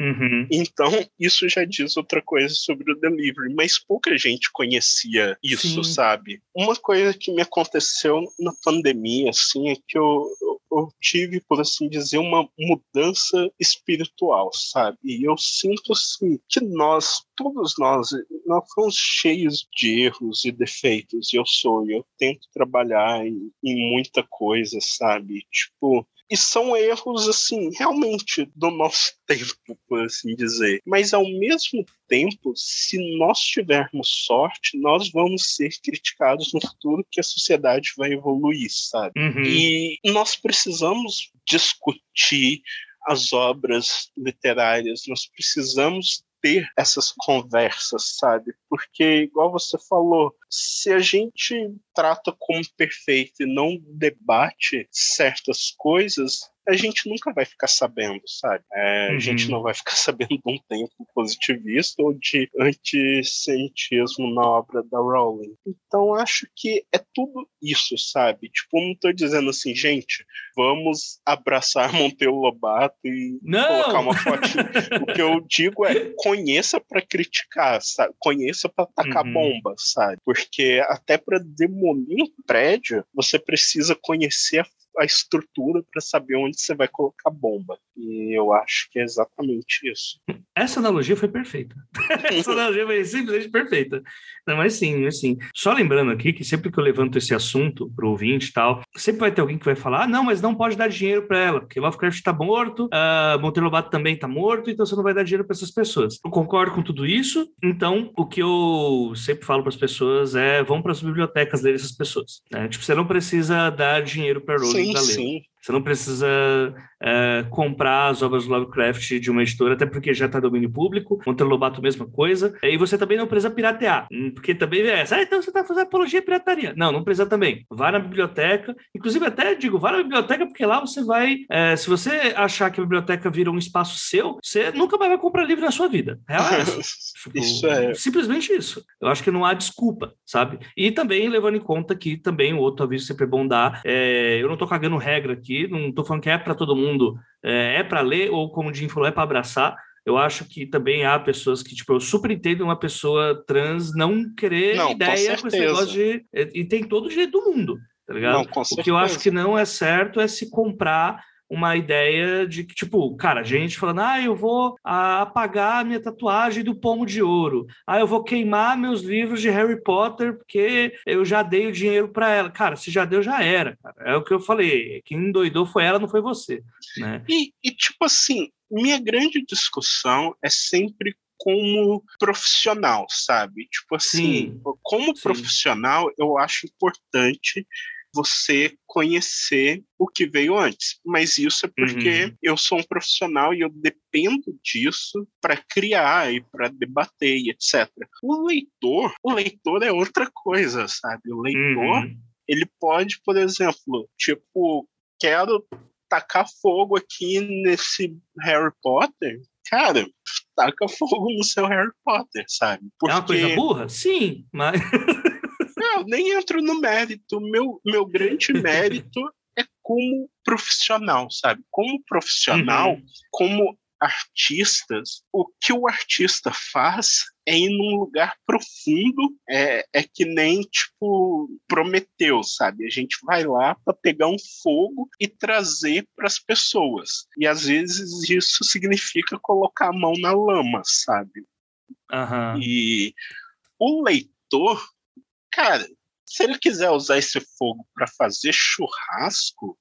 Uhum. Então, isso já diz outra coisa sobre o delivery, mas pouca gente conhecia isso, Sim. sabe? Uma coisa que me aconteceu na pandemia, assim, é que eu, eu tive, por assim dizer, uma mudança espiritual, sabe? E eu sinto, assim, que nós, todos nós, nós fomos cheios de erros e defeitos, e eu sou, eu tento trabalhar em, em muita coisa, sabe? Tipo, e são erros, assim, realmente do nosso tempo, por assim dizer. Mas ao mesmo tempo, se nós tivermos sorte, nós vamos ser criticados no futuro que a sociedade vai evoluir, sabe? Uhum. E nós precisamos discutir as obras literárias, nós precisamos ter essas conversas, sabe? Porque, igual você falou, se a gente trata como perfeito e não debate certas coisas, a gente nunca vai ficar sabendo, sabe? É, uhum. A gente não vai ficar sabendo de um tempo positivista ou de antissemitismo na obra da Rowling. Então acho que é tudo isso, sabe? Tipo, não tô dizendo assim, gente, vamos abraçar Monteiro Lobato e não! colocar uma fotinha. o que eu digo é conheça para criticar, sabe? Conheça para atacar uhum. bomba, sabe? Porque até para demolir um prédio, você precisa conhecer a a estrutura para saber onde você vai colocar a bomba. E eu acho que é exatamente isso. Essa analogia foi perfeita. Essa analogia foi simplesmente perfeita. Não, mas sim, assim. Só lembrando aqui que sempre que eu levanto esse assunto para o ouvinte e tal, sempre vai ter alguém que vai falar: ah, não, mas não pode dar dinheiro para ela, porque Lovecraft está morto, uh, Monteiro Lobato também está morto, então você não vai dar dinheiro para essas pessoas. Eu concordo com tudo isso, então o que eu sempre falo para as pessoas é: vão para as bibliotecas ler essas pessoas. Né? Tipo, você não precisa dar dinheiro para Rowling ler. Sim. Você não precisa é, comprar as obras do Lovecraft de uma editora, até porque já está domínio público. Monteiro Lobato, mesma coisa. E você também não precisa piratear, hum, porque também é essa. Ah, então você está fazendo apologia à pirataria. Não, não precisa também. Vá na biblioteca. Inclusive, até digo, vá na biblioteca, porque lá você vai. É, se você achar que a biblioteca vira um espaço seu, você nunca mais vai comprar livro na sua vida. É tipo, isso é. Simplesmente isso. Eu acho que não há desculpa, sabe? E também levando em conta que também o outro aviso sempre é bom dar. É, eu não estou cagando regra aqui aqui, não estou falando que é para todo mundo, é, é para ler, ou como o Jim falou, é para abraçar. Eu acho que também há pessoas que, tipo, eu super entendo uma pessoa trans não querer não, ideia com, com esse negócio de. E tem todo o direito do mundo, tá ligado? Não, o que eu acho que não é certo é se comprar uma ideia de que, tipo, cara, gente falando, ah, eu vou apagar a minha tatuagem do pomo de ouro, ah, eu vou queimar meus livros de Harry Potter porque eu já dei o dinheiro para ela. Cara, se já deu, já era. Cara. É o que eu falei. Quem endoidou foi ela, não foi você. Né? E, e, tipo assim, minha grande discussão é sempre como profissional, sabe? Tipo assim, Sim. como Sim. profissional, eu acho importante você conhecer o que veio antes. Mas isso é porque uhum. eu sou um profissional e eu dependo disso para criar e para debater e etc. O leitor, o leitor é outra coisa, sabe? O leitor, uhum. ele pode, por exemplo, tipo, quero tacar fogo aqui nesse Harry Potter, cara, taca fogo no seu Harry Potter, sabe? Porque... É uma coisa burra? Sim, mas. Não, nem entro no mérito. Meu, meu grande mérito é como profissional, sabe? Como profissional, uhum. como artistas, o que o artista faz é ir num lugar profundo, é, é que nem, tipo, Prometeu, sabe? A gente vai lá para pegar um fogo e trazer para as pessoas. E às vezes isso significa colocar a mão na lama, sabe? Uhum. E o leitor, cara, se ele quiser usar esse fogo para fazer churrasco,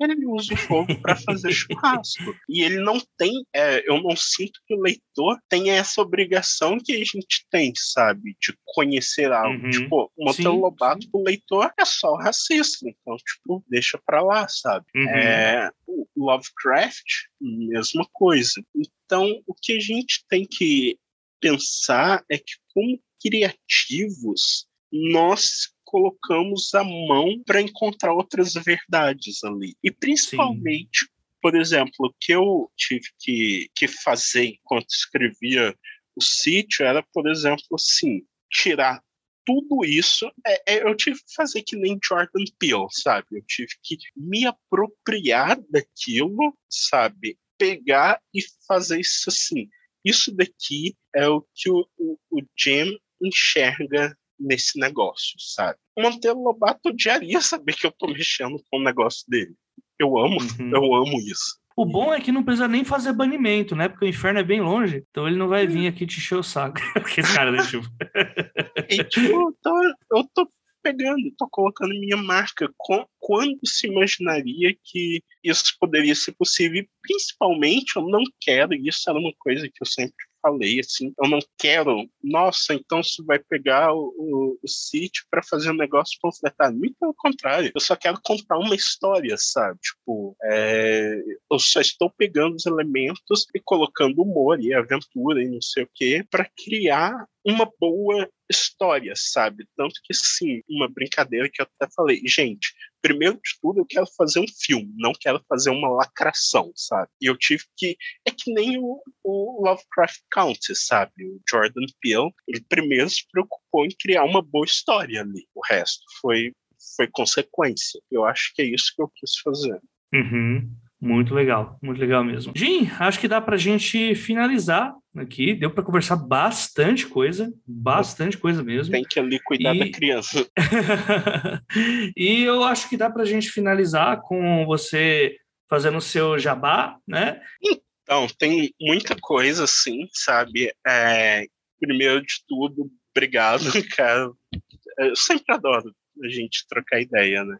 ele usa o fogo para fazer churrasco. E ele não tem, é, eu não sinto que o leitor tenha essa obrigação que a gente tem, sabe? De conhecer algo. Uhum. Tipo, o Monteiro Lobato pro leitor é só racista. Então, tipo, deixa pra lá, sabe? Uhum. É, o Lovecraft, mesma coisa. Então, o que a gente tem que pensar é que, como criativos, nós colocamos a mão para encontrar outras verdades ali. E principalmente, Sim. por exemplo, o que eu tive que, que fazer enquanto escrevia o sítio era, por exemplo, assim, tirar tudo isso, é, é, eu tive que fazer que nem Jordan Peele, sabe? Eu tive que me apropriar daquilo, sabe? Pegar e fazer isso assim. Isso daqui é o que o, o, o Jim enxerga nesse negócio, sabe? O Monteiro Lobato odiaria saber que eu tô mexendo com o negócio dele. Eu amo, uhum. eu amo isso. O bom é que não precisa nem fazer banimento, né? Porque o inferno é bem longe, então ele não vai vir aqui te encher o saco. Porque esse cara, né, tipo... e, tipo, eu tô, eu tô pegando, tô colocando minha marca. Quando se imaginaria que isso poderia ser possível? E, principalmente, eu não quero, isso era uma coisa que eu sempre falei, assim, eu não quero, nossa, então você vai pegar o, o, o sítio para fazer um negócio panfletário. Muito pelo contrário, eu só quero contar uma história, sabe? Tipo, é, eu só estou pegando os elementos e colocando humor e aventura e não sei o que para criar uma boa história, sabe? Tanto que, sim, uma brincadeira que eu até falei, gente, primeiro de tudo eu quero fazer um filme, não quero fazer uma lacração, sabe? E eu tive que. É que nem o, o Lovecraft Country, sabe? O Jordan Peele, ele primeiro se preocupou em criar uma boa história ali. O resto foi, foi consequência. Eu acho que é isso que eu quis fazer. Uhum. Muito legal, muito legal mesmo. Jim, acho que dá para a gente finalizar aqui. Deu para conversar bastante coisa, bastante coisa mesmo. Tem que ali cuidar e... da criança. e eu acho que dá para a gente finalizar com você fazendo o seu jabá, né? Então, tem muita coisa, assim, sabe? É, primeiro de tudo, obrigado, cara. Eu sempre adoro a gente trocar ideia, né?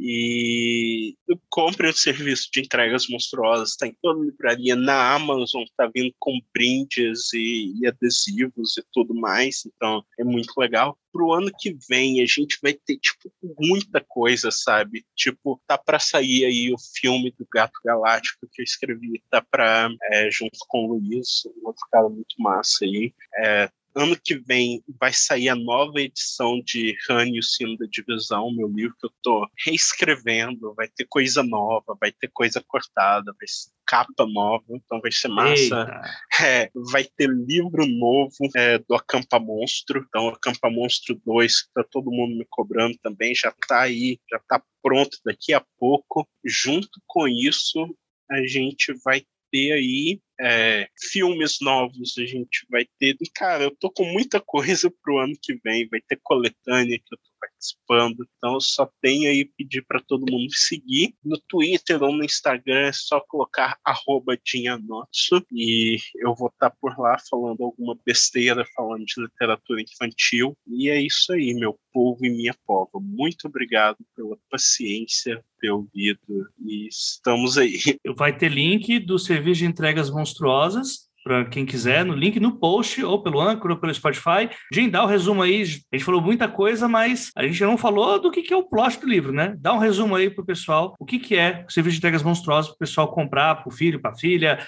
E compre o serviço de entregas monstruosas, está em toda livraria, na Amazon está vindo com brindes e, e, adesivos e tudo mais, então é muito legal. Pro ano que vem a gente vai ter tipo muita coisa, sabe? Tipo, tá para sair aí o filme do Gato Galáctico que eu escrevi, tá para é, junto com o Luiz, um outro cara muito massa aí. É, Ano que vem vai sair a nova edição de Han e o Sino da Divisão, meu livro que eu estou reescrevendo. Vai ter coisa nova, vai ter coisa cortada, vai ser capa nova, então vai ser massa. É, vai ter livro novo é, do Acampa Monstro, então Acampa Monstro 2, que tá todo mundo me cobrando também, já está aí, já está pronto daqui a pouco. Junto com isso, a gente vai ter aí é, filmes novos, a gente vai ter. Cara, eu tô com muita coisa pro ano que vem, vai ter coletânea que eu participando, então eu só tenho aí pedir para todo mundo seguir. No Twitter ou no Instagram é só colocar arroba Dinhanotsu e eu vou estar tá por lá falando alguma besteira, falando de literatura infantil. E é isso aí, meu povo e minha pova. Muito obrigado pela paciência, ter ouvido e estamos aí. Vai ter link do serviço de entregas monstruosas para quem quiser, no link no post, ou pelo Anchor, ou pelo Spotify. Jim, dá o um resumo aí. A gente falou muita coisa, mas a gente não falou do que, que é o plot do livro, né? Dá um resumo aí pro pessoal, o que, que é o serviço de entregas monstruosas pro pessoal comprar pro filho, pra filha,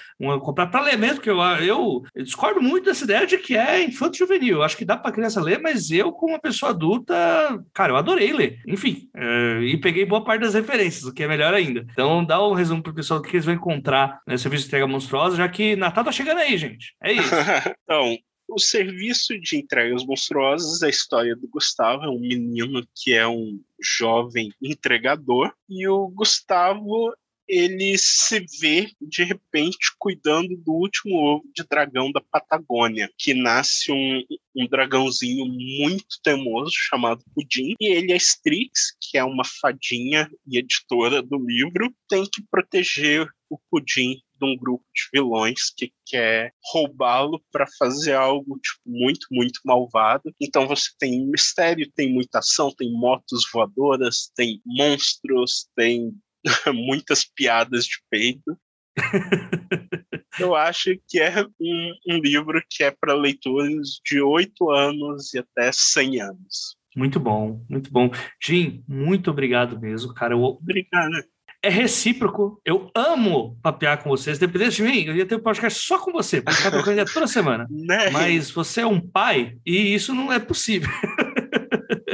comprar para ler mesmo, porque eu, eu, eu, discordo muito dessa ideia de que é infanto juvenil. Acho que dá para criança ler, mas eu, como uma pessoa adulta, cara, eu adorei ler. Enfim, é, e peguei boa parte das referências, o que é melhor ainda. Então, dá um resumo pro pessoal do que eles vão encontrar no serviço de entrega monstruosa, já que Natal tá chegando aí aí, gente. É isso. então, o serviço de entregas monstruosas é a história do Gustavo, é um menino que é um jovem entregador, e o Gustavo ele se vê de repente cuidando do último ovo de dragão da Patagônia, que nasce um, um dragãozinho muito teimoso chamado Pudim, e ele, a Strix, que é uma fadinha e editora do livro, tem que proteger o Pudim de um grupo de vilões que quer roubá-lo para fazer algo tipo, muito, muito malvado. Então você tem mistério, tem muita ação, tem motos voadoras, tem monstros, tem muitas piadas de peito. Eu acho que é um, um livro que é para leitores de 8 anos e até 100 anos. Muito bom, muito bom. Jim, muito obrigado mesmo, cara. Eu... Obrigado é recíproco. Eu amo papear com vocês. Dependendo de mim, eu ia ter um podcast só com você, porque ficar trocando toda semana. Né? Mas você é um pai e isso não é possível.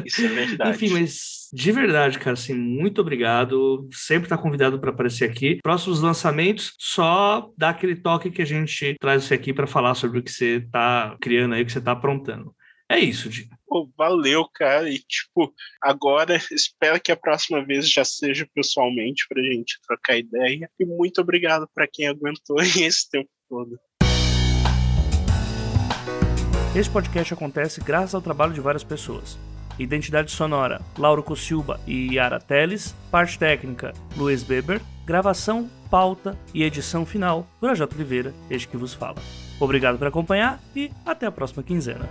Isso é verdade. Enfim, mas de verdade, cara, assim, muito obrigado. Sempre está convidado para aparecer aqui. Próximos lançamentos, só dá aquele toque que a gente traz você aqui para falar sobre o que você está criando aí, o que você está aprontando. É isso, Dino. Pô, valeu, cara. E, tipo, agora espero que a próxima vez já seja pessoalmente pra gente trocar ideia. E muito obrigado para quem aguentou esse tempo todo. Este podcast acontece graças ao trabalho de várias pessoas. Identidade sonora: Lauro Cossilba e Yara Teles. Parte técnica: Luiz Beber. Gravação, pauta e edição final: Projeto Oliveira, este que vos fala. Obrigado por acompanhar e até a próxima quinzena.